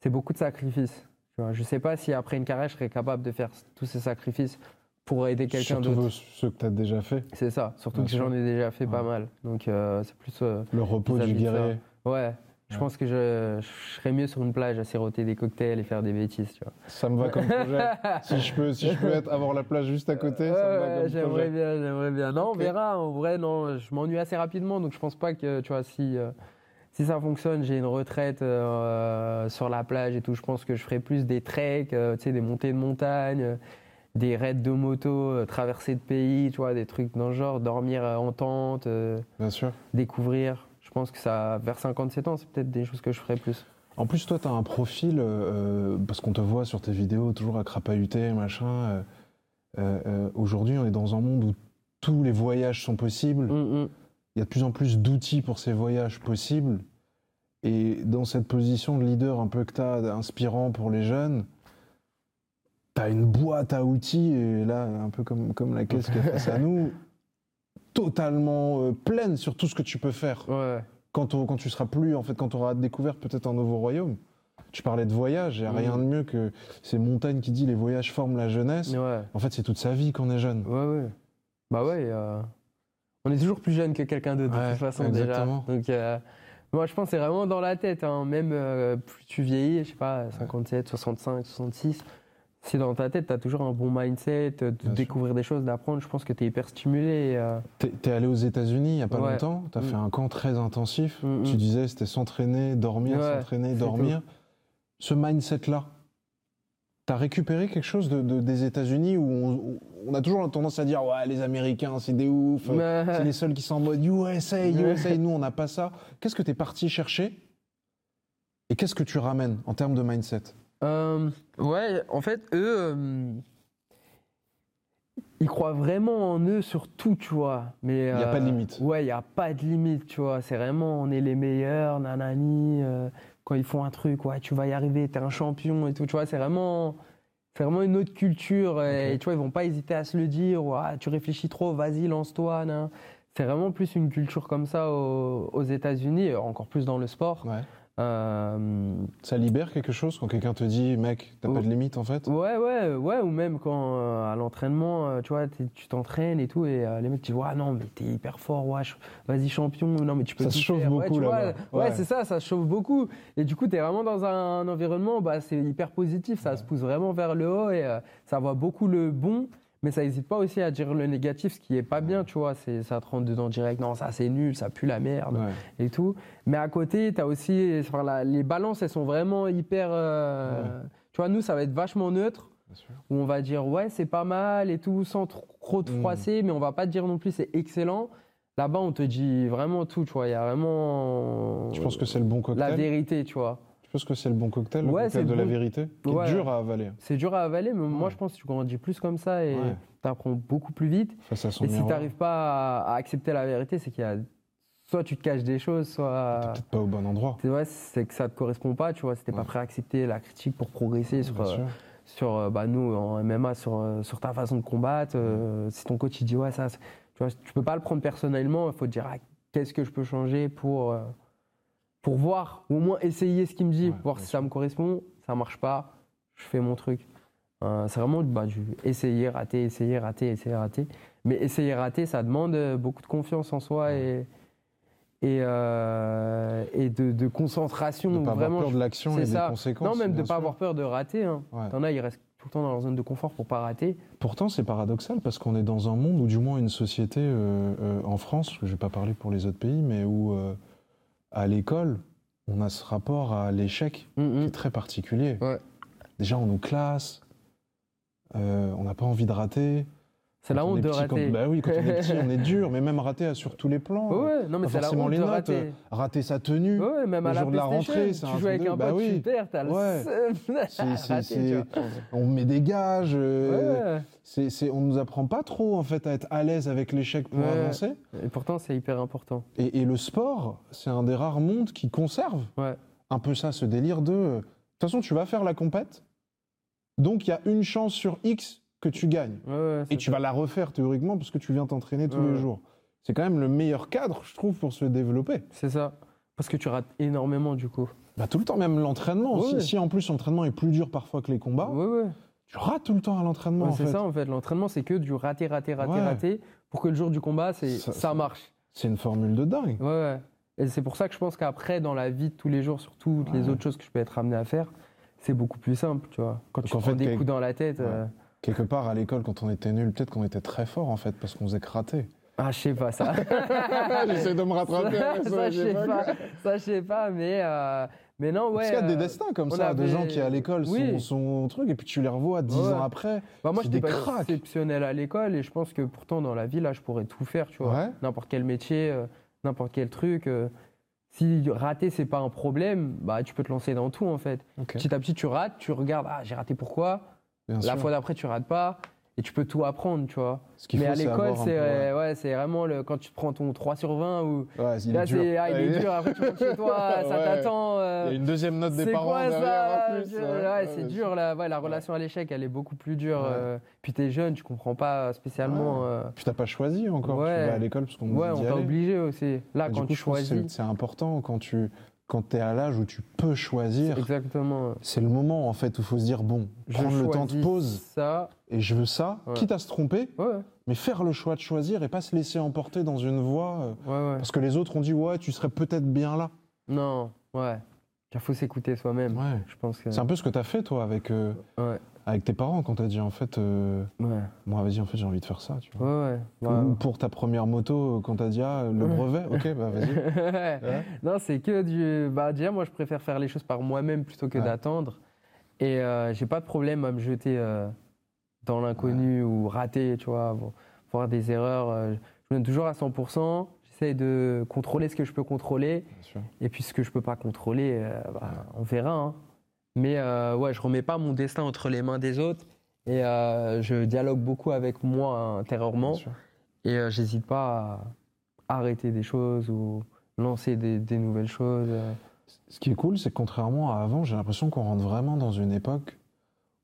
c'est beaucoup de sacrifices. Tu vois, je sais pas si après une carrière, je serais capable de faire tous ces sacrifices pour aider quelqu'un Surtout d'autre. ceux que tu as déjà fait. C'est ça. Surtout Bien que j'en ai déjà fait pas mal. Donc euh, c'est plus. euh, Le repos du guerrier. ouais. Je Ouais. pense que je, je serais mieux sur une plage à siroter des cocktails et faire des bêtises, tu vois. Ça me va comme projet. si je peux, si je peux être, avoir la plage juste à côté, ça me va comme j'aimerais projet. bien, j'aimerais bien. Non, on verra. En vrai, non, je m'ennuie assez rapidement, donc je pense pas que, tu vois, si, euh, si ça fonctionne, j'ai une retraite euh, sur la plage et tout. Je pense que je ferai plus des treks, euh, tu sais, des montées de montagne, des raids de moto, traversées de pays, tu vois, des trucs dans le genre, dormir en tente, Bien sûr. découvrir. Je pense que ça, vers 57 ans, c'est peut-être des choses que je ferai plus. En plus, toi, tu as un profil, euh, parce qu'on te voit sur tes vidéos toujours à crapahuter, machin. euh, euh, euh, Aujourd'hui, on est dans un monde où tous les voyages sont possibles. Hum, hum. Il y a de plus en plus d'outils pour ces voyages possibles. Et dans cette position de leader un peu que tu as, inspirant pour les jeunes, tu as une boîte à outils, et là, un peu comme, comme la caisse qui est face à nous, totalement euh, pleine sur tout ce que tu peux faire Ouais. quand, tu seras plus, en fait, quand tu auras découvert peut-être un nouveau royaume. Tu parlais de voyage, il n'y a Mhm. rien de mieux que ces montagnes qui dit les voyages forment la jeunesse. Ouais. En fait, c'est toute sa vie qu'on est jeune. Ouais, ouais. Bah ouais, euh, on est toujours plus jeune que quelqu'un d'autre de toute façon exactement. déjà. Donc, euh, moi je pense que c'est vraiment dans la tête. hein. Même euh, plus tu vieillis, je sais pas, 57, 65, 66, si dans ta tête tu as toujours un bon mindset, de découvrir des choses, d'apprendre, je pense que tu es hyper stimulé. euh, T'es es allé aux États-Unis il n'y a pas Ouais. longtemps, tu as Mm. fait un camp très intensif. Mm, Tu mm. disais c'était s'entraîner, dormir, s'entraîner, dormir. Ce mindset-là, tu as récupéré quelque chose de, de- des États-Unis où on, où on a toujours tendance à dire ouais, les Américains, c'est des Mais- c'est les seuls qui sont en mode USA, USA, nous on n'a pas ça. Qu'est-ce que tu es parti chercher et qu'est-ce que tu ramènes en termes de mindset? Euh, ouais, en fait, eux, euh, ils croient vraiment en eux sur tout, tu vois. Mais Il y a pas de limite. Ouais, il n'y a pas de limite, tu vois. C'est vraiment, on est les meilleurs, nanani. euh, quand ils font un truc, ouais, tu vas y arriver, t'es un champion et tout, tu vois. C'est vraiment, c'est vraiment une autre culture. Et, tu vois, ils vont pas hésiter à se le dire. ou, Ah, tu réfléchis trop, vas-y, lance-toi. C'est vraiment plus une culture comme ça aux, aux États-Unis, encore plus dans le sport. Ouais. Euh, Ça libère quelque chose quand quelqu'un te dit mec, t'as pas de limite en fait? Ouais, ouais, ouais, ou même quand euh, à l'entraînement, euh, tu vois, tu t'entraînes et tout, et les mecs te disent, ouais, non, mais t'es hyper fort, ouais, vas-y, champion, non, mais tu peux Ça se chauffe faire. Ouais, beaucoup tu vois, là-bas. Ouais, Ouais. c'est ça, ça se chauffe beaucoup. Et du coup, t'es vraiment dans un, environnement, bah, c'est hyper positif, ça se pousse vraiment vers le haut et ça voit beaucoup le bon. Mais ça n'hésite pas aussi à dire le négatif, ce qui est pas bien, tu vois. C'est, ça te rentre dedans direct. Non, ça c'est nul, ça pue la merde Ouais. et tout. Mais à côté, tu as aussi. enfin, la- les balances, elles sont vraiment hyper. euh, Tu vois, nous, ça va être vachement neutre où on va dire ouais c'est pas mal et tout sans trop, trop de Mm. froisser mais on va pas dire non plus c'est excellent là-bas, on te dit vraiment tout, tu vois. Il y a vraiment. Je pense que c'est le bon La cocktail? vérité, tu vois. Je pense que c'est le bon cocktail, le Ouais, cocktail de la vérité, qui Ouais. est dur à avaler C'est dur à avaler, mais moi, je pense que tu grandis plus comme ça et tu apprends beaucoup plus vite. face à son Et si tu n'arrives pas à, accepter la vérité, c'est qu'il y a. Soit tu te caches des choses, soit. Peut-être pas au bon endroit. C'est c'est que ça te correspond pas, tu vois. Si t'es pas Ouais. prêt à accepter la critique pour progresser sur, euh, sur euh, bah, nous en MMA sur, euh, sur ta façon de combattre euh, si ton coach il dit ouais ça tu vois tu peux pas le prendre personnellement il faut te dire ah, qu'est-ce que je peux changer pour euh, pour voir ou au moins essayer ce qu'il me dit Ouais, voir si ça me correspond ça marche pas je fais mon truc Euh, c'est vraiment bah, du essayer rater essayer rater essayer rater mais essayer rater ça demande euh, beaucoup de confiance en soi et et, euh, et de, de concentration De pas vraiment avoir peur de l'action c'est et ça. des conséquences. non, même de bien pas sûr. avoir peur de rater. Hein. Ouais. T'en as, ils restent tout le temps dans leur zone de confort pour pas rater. Pourtant, c'est paradoxal parce qu'on est dans un monde, ou du moins une société euh, en France, je ne vais pas parler pour les autres pays, mais où à l'école, on a ce rapport à l'échec qui est très particulier. Ouais. Déjà, on nous classe, euh, on n'a pas envie de rater. C'est la honte de petit, quand- rater. bah oui, quand on est petit, on est dur, mais même rater sur tous les plans. Ouais, non, mais c'est la honte les de notes, rater. Rater sa tenue. Ouais, même le à la jour de la rentrée, c'est un tu joues avec un bah pote, tu perds, t'as le Ouais. seum rater, on met des gages. euh, Ouais, c'est- c'est- on nous apprend pas trop en fait à être à l'aise avec l'échec pour Ouais. avancer. Et pourtant, c'est hyper important. Et, et le sport, c'est un des rares mondes qui conserve un peu ça, ce délire de. euh, De toute façon, tu vas faire la compète, donc il y a une chance sur X que tu gagnes. Ouais, ouais, Et tu vas la refaire théoriquement parce que tu viens t'entraîner tous Ouais. les jours. C'est quand même le meilleur cadre, je trouve, pour se développer. C'est ça. Parce que tu rates énormément, du coup. Bah, tout le temps, même l'entraînement. Si, si en plus l'entraînement est plus dur parfois que les combats, tu rates tout le temps à l'entraînement. C'est ça, en fait. L'entraînement, c'est que du rater, rater, Ouais. rater, pour que le jour du combat, c'est Ça- marche. C'est une formule de dingue. Ouais, ouais. Et c'est pour ça que je pense qu'après, dans la vie de tous les jours, sur toutes les autres choses que je peux être amené à faire, c'est beaucoup plus simple, tu vois. Quand tu en prends fait, des coups dans la tête. Euh, Quelque part, à l'école, quand on était nul, peut-être qu'on était très fort en fait, parce qu'on faisait que rater. Ah, je sais pas ça. J'essaie de me rattraper. ça, ça, je sais pas. Ça, je sais pas, mais, euh, mais non, ouais. Parce qu'il y a des euh, destins comme ça, de gens qui à l'école Oui. sont, sont truc, et puis tu les revois dix Ouais. ans après. bah, moi, j'étais des pas cracks. exceptionnel à l'école et je pense que pourtant, dans la vie, là, je pourrais tout faire, tu vois. Ouais. N'importe quel métier, euh, n'importe quel truc. euh, si rater, c'est pas un problème, bah, tu peux te lancer dans tout, en fait. Ok, Petit à petit, tu rates, tu regardes, ah, j'ai raté pourquoi? Bien La sûr. fois d'après, tu rates pas et tu peux tout apprendre, tu vois. Ce Mais faut, à l'école, c'est ouais, c'est vraiment le, quand tu prends ton 3 sur 20 ou Ouais, il là, est dur. c'est ah, il est dur, après tu rentres chez toi, ça Ouais. t'attend. euh, Il y a une deuxième note des c'est parents quoi ça plus. Ouais, c'est dur là, ouais, la relation à l'échec, elle est beaucoup plus dure. Euh, puis t'es jeune, tu comprends pas spécialement. euh, Puis t'as pas choisi encore, Ouais. tu vas à l'école parce qu'on ouais, on t'a obligé aussi. Là, quand tu choisis, c'est important quand tu quand es à l'âge où tu peux choisir. exactement. C'est le moment en fait où il faut se dire bon, Je prendre le temps de pause Ça, et je veux ça, Ouais. quitte à se tromper, ouais, mais faire le choix de choisir et pas se laisser emporter dans une voie euh, ouais. parce que les autres ont dit ouais, tu serais peut-être bien là. Non, ouais. Il faut s'écouter soi-même. Ouais. Je pense que. C'est un peu ce que tu as fait toi avec euh, avec tes parents quand tu as dit en fait euh, ouais, moi vas-y en fait j'ai envie de faire ça, tu vois. ouais. ouais. Ou pour ta première moto, euh, quand t'as dit ah, le brevet, ok, bah vas-y. Non, c'est que du. Bah, déjà, moi, je préfère faire les choses par moi-même plutôt que d'attendre. Et euh, j'ai pas de problème à me jeter euh, dans l'inconnu ou rater, tu vois, vo- voir des erreurs. euh, je me donne toujours à 100%. J'essaie de contrôler ce que je peux contrôler. Bien sûr. Et puis ce que je peux pas contrôler, euh, bah, on verra. hein. Mais euh, ouais, je remets pas mon destin entre les mains des autres. Et euh, je dialogue beaucoup avec moi intérieurement. Et euh, j'hésite pas à arrêter des choses ou lancer des, des nouvelles choses. euh. Ce qui est cool, c'est que contrairement à avant, j'ai l'impression qu'on rentre vraiment dans une époque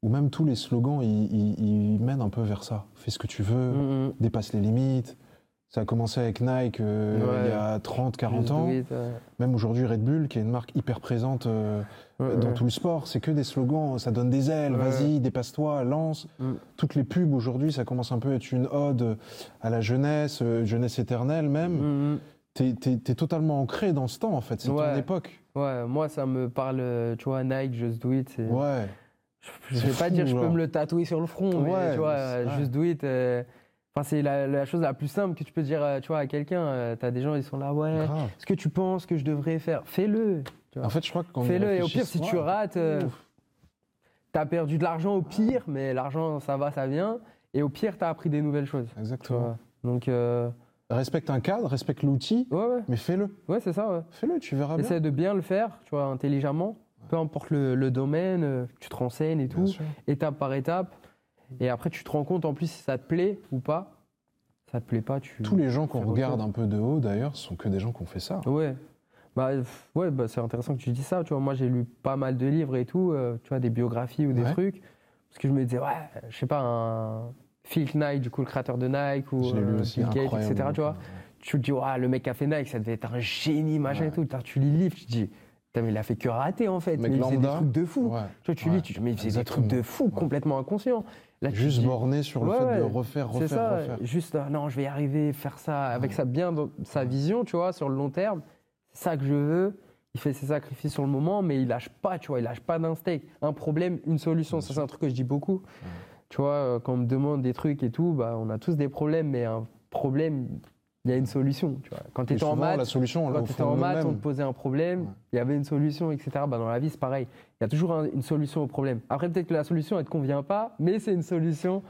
où même tous les slogans, ils, ils- ils mènent un peu vers ça. Fais ce que tu veux, Mm, mm. dépasse les limites. Ça a commencé avec Nike euh, Ouais. il y a 30, 40 Just ans. do it, ouais. Même aujourd'hui, Red Bull, qui est une marque hyper présente euh, Ouais, dans tout le sport, c'est que des slogans, ça donne des ailes, vas-y, dépasse-toi, lance. Mm. Toutes les pubs aujourd'hui, ça commence un peu à être une ode à la jeunesse, euh, jeunesse éternelle même. Mm, mm. T'es t'es totalement ancré dans ce temps en fait, c'est ton époque. Ouais, moi, ça me parle, tu vois, Nike, Just Do It. Ouais. Je C'est vais pas dire je peux me le tatouer sur le front, mais tu vois. Just Do It. Enfin, c'est la, la chose la plus simple que tu peux dire, euh, tu vois, à quelqu'un. Euh, T'as des gens, ils sont là, ouais. Grave. Ce que tu penses que je devrais faire, fais-le. En fait, je crois que quand Fais-le et au pire, si tu rates, euh, t'as perdu de l'argent au pire, mais l'argent, ça va, ça vient. Et au pire, t'as appris des nouvelles choses. Exactement. Donc, euh, respecte un cadre, respecte l'outil, Ouais, ouais, mais fais-le. ouais, c'est ça, ouais. Fais-le, tu verras bien. Essaie de bien le faire, tu vois, intelligemment. Peu importe le, le domaine, tu te renseignes et Bien tout, sûr. étape par étape. Et après, tu te rends compte en plus si ça te plaît ou pas. Ça te plaît pas, tu. Tous les gens qu'on regarde un peu de haut, d'ailleurs, sont que des gens qui ont fait ça. Ouais. Bah, ouais, bah, c'est intéressant que tu dis ça. Tu vois, moi, j'ai lu pas mal de livres et tout, euh, tu vois, des biographies ou des Ouais. trucs. Parce que je me disais, ouais, je sais pas, un Phil Knight, du coup, le créateur de Nike, ou euh, aussi, Bill Gates, etc. Tu vois, tu te dis, ouais, le mec qui a fait Nike, ça devait être un génie, machin et tout. Tu lis le livre, tu te dis, mais il a fait que rater, en fait. Mec mais il faisait des trucs de fou. Ouais. Tu vois, tu Ouais, lis, tu te dis, mais il faisait des trucs de fou, Ouais. complètement inconscient. Là, Juste dis, borné sur le Ouais, fait ouais. de refaire, refaire, ça, refaire. juste, ah non, je vais y arriver, faire ça, avec Ouais. ça bien dans sa vision, tu vois, sur le long terme. C'est ça que je veux. Il fait ses sacrifices sur le moment, mais il lâche pas, tu vois, il lâche pas d'un steak. Un problème, une solution. Ça, c'est un truc que je dis beaucoup. Tu vois, euh, quand on me demande des trucs et tout, bah, on a tous des problèmes, mais un problème, il y a une solution, tu vois. Quand tu étais en maths, la solution, on l'a quand étais en maths, on te posait un problème, Ouais. il y avait une solution, etc. Bah, dans la vie, c'est pareil. Il y a toujours un- une solution au problème. Après, peut-être que la solution, elle te convient pas, mais c'est une solution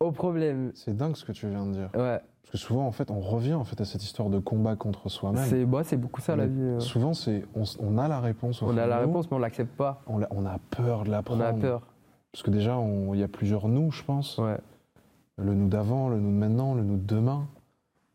au problème. C'est dingue ce que tu viens de dire. Ouais, Parce que souvent, en fait, on revient en fait à cette histoire de combat contre soi-même. c'est bah, c'est beaucoup ça la vie. euh. Souvent, c'est on, on a la réponse. au On a la nous, réponse, mais on l'accepte pas. On, l'a- on a peur de On l'apprendre. a peur. Parce que déjà, on- il y a plusieurs nous, je pense. Ouais. Le nous d'avant, le nous de maintenant, le nous de demain.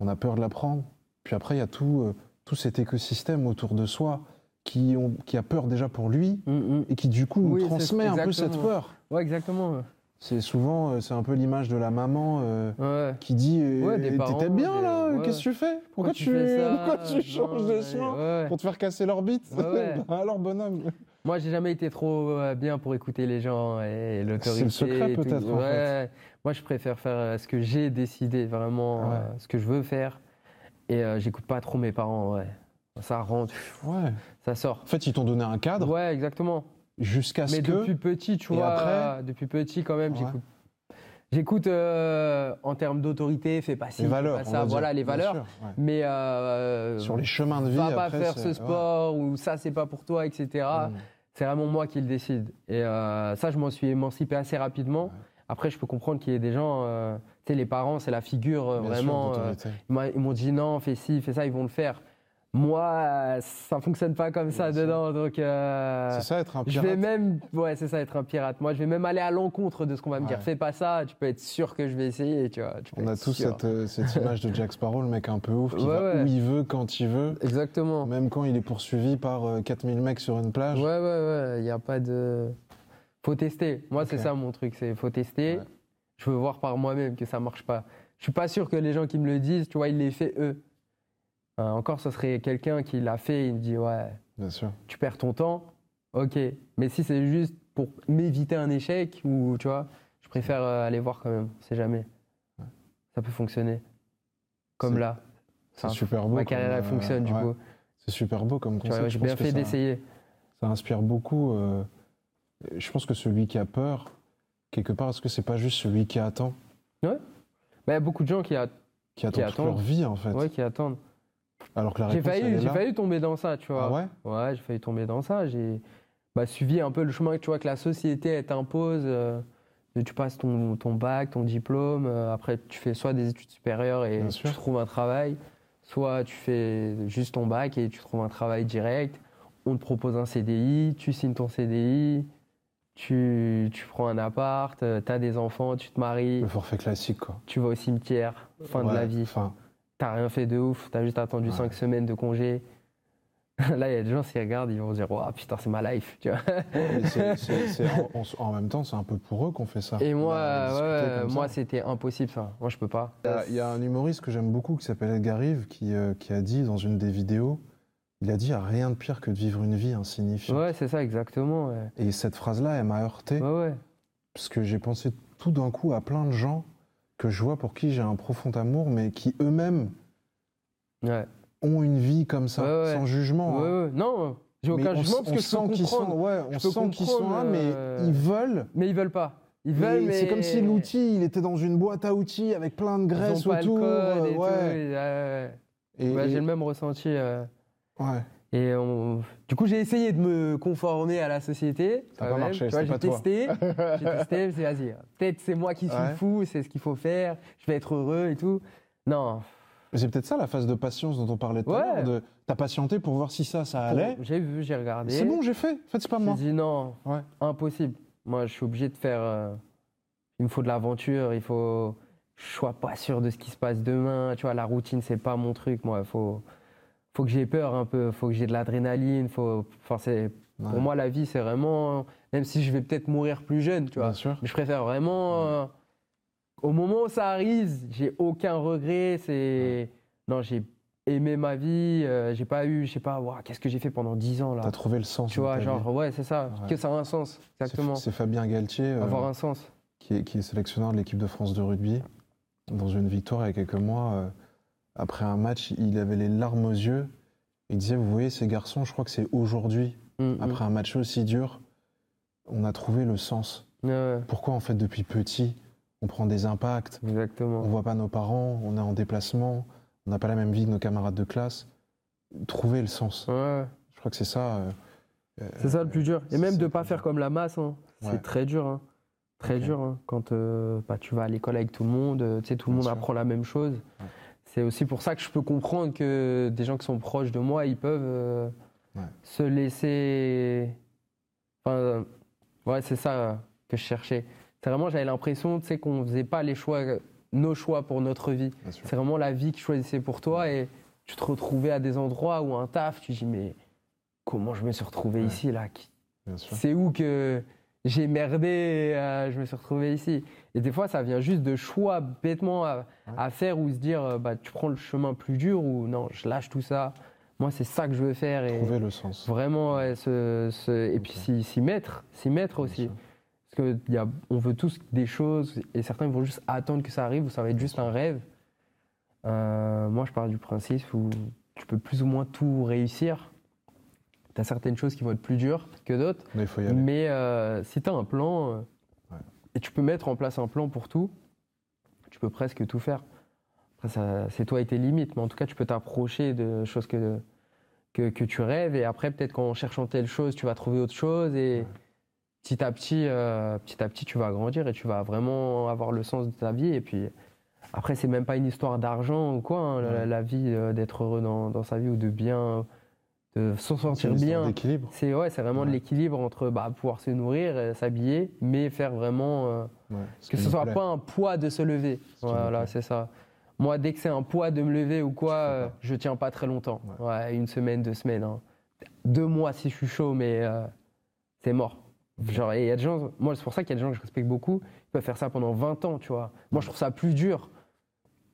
On a peur de l'apprendre. Puis après, il y a tout, euh, tout cet écosystème autour de soi qui, ont- qui a peur déjà pour lui Mm, mm. et qui du coup Oui, transmet un peu cette peur. Ouais, exactement. C'est souvent, euh, c'est un peu l'image de la maman euh, Ouais. qui dit euh, Ouais, T'étais bien des- là, ouais. qu'est-ce que tu fais? Pourquoi, tu, fais ça pourquoi tu changes de soin. Pour te faire casser l'orbite? Ouais. Alors bonhomme Moi, j'ai jamais été trop euh, bien pour écouter les gens et l'autorité. C'est le secret, peut-être, en. Moi, je préfère faire euh, ce que j'ai décidé, vraiment, Ouais. euh, ce que je veux faire. Et euh, j'écoute pas trop mes parents, ouais. Ça rentre, Ouais. ça sort. En fait, ils t'ont donné un cadre Ouais, exactement. jusqu'à ce Mais que. depuis petit, tu Et vois, après depuis petit quand même, Ouais. j'écoute. J'écoute euh, en termes d'autorité, fais pas ci, les fais valeurs, pas ça, dire, voilà les bien valeur. sûr, ouais. Mais euh, Sur les chemins de vie. va pas après, faire ce ouais. sport ou ça c'est pas pour toi, etc. C'est vraiment moi qui le décide. Et euh, ça, je m'en suis émancipé assez rapidement. Ouais. Après, je peux comprendre qu'il y ait des gens, euh, tu sais, les parents, c'est la figure euh, sûr, vraiment. ils m'ont dit non, fais ci, fais ça, ils vont le faire. Moi, ça fonctionne pas comme ça Bien sûr. dedans, donc. euh, C'est ça, être un je pirate. vais même, ouais, c'est ça, être un pirate. Moi, je vais même aller à l'encontre de ce qu'on va me dire. Ouais. Fais pas ça, tu peux être sûr que je vais essayer, tu vois. tu peux On a tous cette, euh, cette image de Jack Sparrow, le mec un peu ouf, qui Ouais, va ouais. où il veut, quand il veut, Exactement. même quand il est poursuivi par euh, 4000 mecs sur une plage. Ouais, ouais, ouais. Il n'y a pas de. Faut tester. Moi, c'est ça mon truc. C'est faut tester. Je veux voir par moi-même que ça marche pas. Je suis pas sûr que les gens qui me le disent, tu vois, ils l'aient fait eux. Euh, encore, ce serait quelqu'un qui l'a fait. Il me dit, ouais, Bien sûr. tu perds ton temps. Ok. Mais si c'est juste pour m'éviter un échec ou tu vois, je préfère euh, aller voir quand même. C'est jamais. Ouais. Ça peut fonctionner. Comme là. C'est Enfin, super beau. Ma carrière, comme, elle euh, fonctionne du ouais. coup. C'est super beau comme concept. J'ai bien fait d'essayer. Ça inspire beaucoup. euh, je pense que celui qui a peur, quelque part, est-ce que c'est pas juste celui qui attend, Mais il y a beaucoup de gens qui, a- qui attend toute leur vie en fait ouais, qui attendent. Alors que la J'ai failli, j'ai failli tomber dans ça, tu vois. Ah ouais? Ouais, j'ai failli tomber dans ça. J'ai bah, suivi un peu le chemin tu vois, que la société elle t'impose. euh, tu passes ton, ton bac, ton diplôme, euh, après tu fais soit des études supérieures et Bien tu sûr. trouves un travail, soit tu fais juste ton bac et tu trouves un travail direct. On te propose un CDI, tu signes ton CDI, tu, tu prends un appart, tu as des enfants, tu te maries, Le forfait classique quoi. tu vas au cimetière, fin de la vie. T'as rien fait de ouf, t'as juste attendu Ouais. 5 semaines de congé. Là, il y a des gens, s'ils regardent, ils vont se dire, oh putain, c'est ma life, tu vois. en, en- en même temps, c'est un peu pour eux qu'on fait ça. Et moi, ouais, moi, c'était impossible, ça. Moi, je peux pas. Il y a- il y, a un humoriste que j'aime beaucoup qui s'appelle Edgar Rive qui, euh, qui a dit dans une des vidéos, il a dit il n'y a rien de pire que de vivre une vie insignifiante. Ouais, c'est ça, exactement. Ouais, Et cette phrase-là, elle m'a heurté ouais. ouais. parce que j'ai pensé tout d'un coup à plein de gens que je vois pour qui j'ai un profond amour, mais qui eux-mêmes ouais. ont une vie comme ça, Ouais, ouais. sans jugement. Hein. Non, j'ai Mais aucun on, jugement s- parce on que sent qu'ils sont, ouais, on sent qu'ils sont là, mais euh, ils veulent. Mais ils veulent pas. Ils veulent, mais mais. C'est comme si l'outil, il était dans une boîte à outils avec plein de graisse autour. code euh, et et, Et- et- J'ai le même ressenti. euh, ouais. Et on- du coup, j'ai essayé de me conformer à la société. Ça a pas marché, c'est j'ai pas toi. testé. j'ai testé, c'est vas-y. Peut-être c'est moi qui suis Ouais. fou, c'est ce qu'il faut faire. Je vais être heureux et tout. Non, Mais c'est peut-être ça la phase de patience dont on parlait tout à l'heure. T'as patienté pour voir si ça, ça allait. J'ai vu, j'ai regardé. C'est bon, j'ai fait. En fait, c'est pas moi. J'ai dit non, Ouais. impossible. Moi, je suis obligé de faire. euh, il me faut de l'aventure, il faut. Je sois pas sûr de ce qui se passe demain. Tu vois, la routine, c'est pas mon truc. Moi, il faut, faut que j'ai peur un peu. faut que j'ai de l'adrénaline. Faut... Enfin, c'est- Ouais. Pour moi, la vie, c'est vraiment. Même si je vais peut-être mourir plus jeune, tu vois. Bien sûr. Mais je préfère vraiment. euh, au moment où ça arrive, j'ai aucun regret. C'est. Non, j'ai aimé ma vie. euh, j'ai pas eu. Je sais pas, Ouah, qu'est-ce que j'ai fait pendant 10 ans là T'as trouvé le sens. Tu vois, genre, vie. ouais, c'est ça. Ouais. Que ça a un sens, exactement. C'est Fabien Galtier, euh, Avoir un sens. qui, est, qui est sélectionneur de l'équipe de France de rugby. Dans une victoire il y a quelques mois, après un match, il avait les larmes aux yeux. Il disait Vous voyez, ces garçons, je crois que c'est aujourd'hui, Mm, mm. après un match aussi dur, on a trouvé le sens. Ouais, Pourquoi, en fait, depuis petit, on prend des impacts, on exactement. voit pas nos parents, on est en déplacement, on n'a pas la même vie que nos camarades de classe. Trouver le sens. Ouais, Je crois que c'est ça. euh, euh, c'est ça le plus dur. Et même de le pas faire comme la masse, hein. c'est Ouais. très dur. hein. Très dur. hein. Quand euh, bah, tu vas à l'école avec tout le monde, tu sais, tout le Bien monde sûr. apprend la même chose. Ouais. C'est aussi pour ça que je peux comprendre que des gens qui sont proches de moi, ils peuvent euh, Ouais. se laisser. Enfin, euh, ouais, c'est ça que je cherchais. C'est vraiment, j'avais l'impression, tu sais, qu'on faisait pas les choix, nos choix pour notre vie. C'est vraiment la vie qui choisissait pour toi et tu te retrouvais à des endroits où un taf, tu dis mais comment je me suis retrouvé Ouais. ici là? C'est où que j'ai merdé et, euh, je me suis retrouvé ici Et des fois ça vient juste de choix bêtement à, à faire ou se dire euh, bah tu prends le chemin plus dur ou non je lâche tout ça. Moi c'est ça que je veux faire et Trouver le sens. vraiment ouais, et puis s'y mettre, s'y mettre aussi. Parce que y a, on veut tous des choses et certains vont juste attendre que ça arrive ou ça va être juste un rêve. Euh, moi, je pars du principe où tu peux plus ou moins tout réussir. Tu as certaines choses qui vont être plus dures que d'autres. Mais il faut y aller. Mais euh, si tu as un plan, euh, Ouais. et tu peux mettre en place un plan pour tout, tu peux presque tout faire. Après, c'est toi et tes limites, mais en tout cas, tu peux t'approcher de choses que, que, que tu rêves. Et après, peut-être qu'en cherchant telle chose, tu vas trouver autre chose. Et Ouais. petit à petit, euh, petit à petit, tu vas grandir et tu vas vraiment avoir le sens de ta vie. Et puis, après, c'est même pas une histoire d'argent ou quoi. hein, la, vie, euh, d'être heureux dans, dans sa vie ou de bien, de s'en histoire bien. C'est ouais, c'est vraiment de l'équilibre entre bah, pouvoir se nourrir, euh, s'habiller, mais faire vraiment euh, Ouais, ce que ce soit plaît. pas un poids de se lever. Ce Voilà, c'est ça. Moi, dès que c'est un poids de me lever ou quoi, fais euh, je tiens pas très longtemps. Ouais. Une semaine, deux semaines. hein. Deux mois si je suis chaud, mais euh, c'est mort. Genre, il y a des gens, moi, c'est pour ça qu'il y a des gens que je respecte beaucoup, ils peuvent faire ça pendant 20 ans, tu vois. Moi, je trouve ça plus dur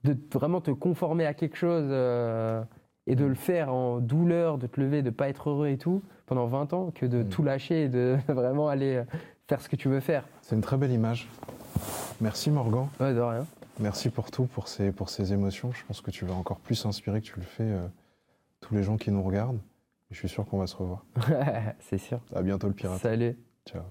de vraiment te conformer à quelque chose euh, et de le faire en douleur, de te lever, de pas être heureux et tout, pendant 20 ans, que de Mm. tout lâcher et de vraiment aller euh, faire ce que tu veux faire. C'est une très belle image. Merci Morgan. Ouais, de rien. Merci pour tout, pour ces, pour ces émotions. Je pense que tu vas encore plus inspirer que tu le fais euh, tous les gens qui nous regardent. Je suis sûr qu'on va se revoir. c'est sûr. À bientôt le pirate. Salut. Ciao.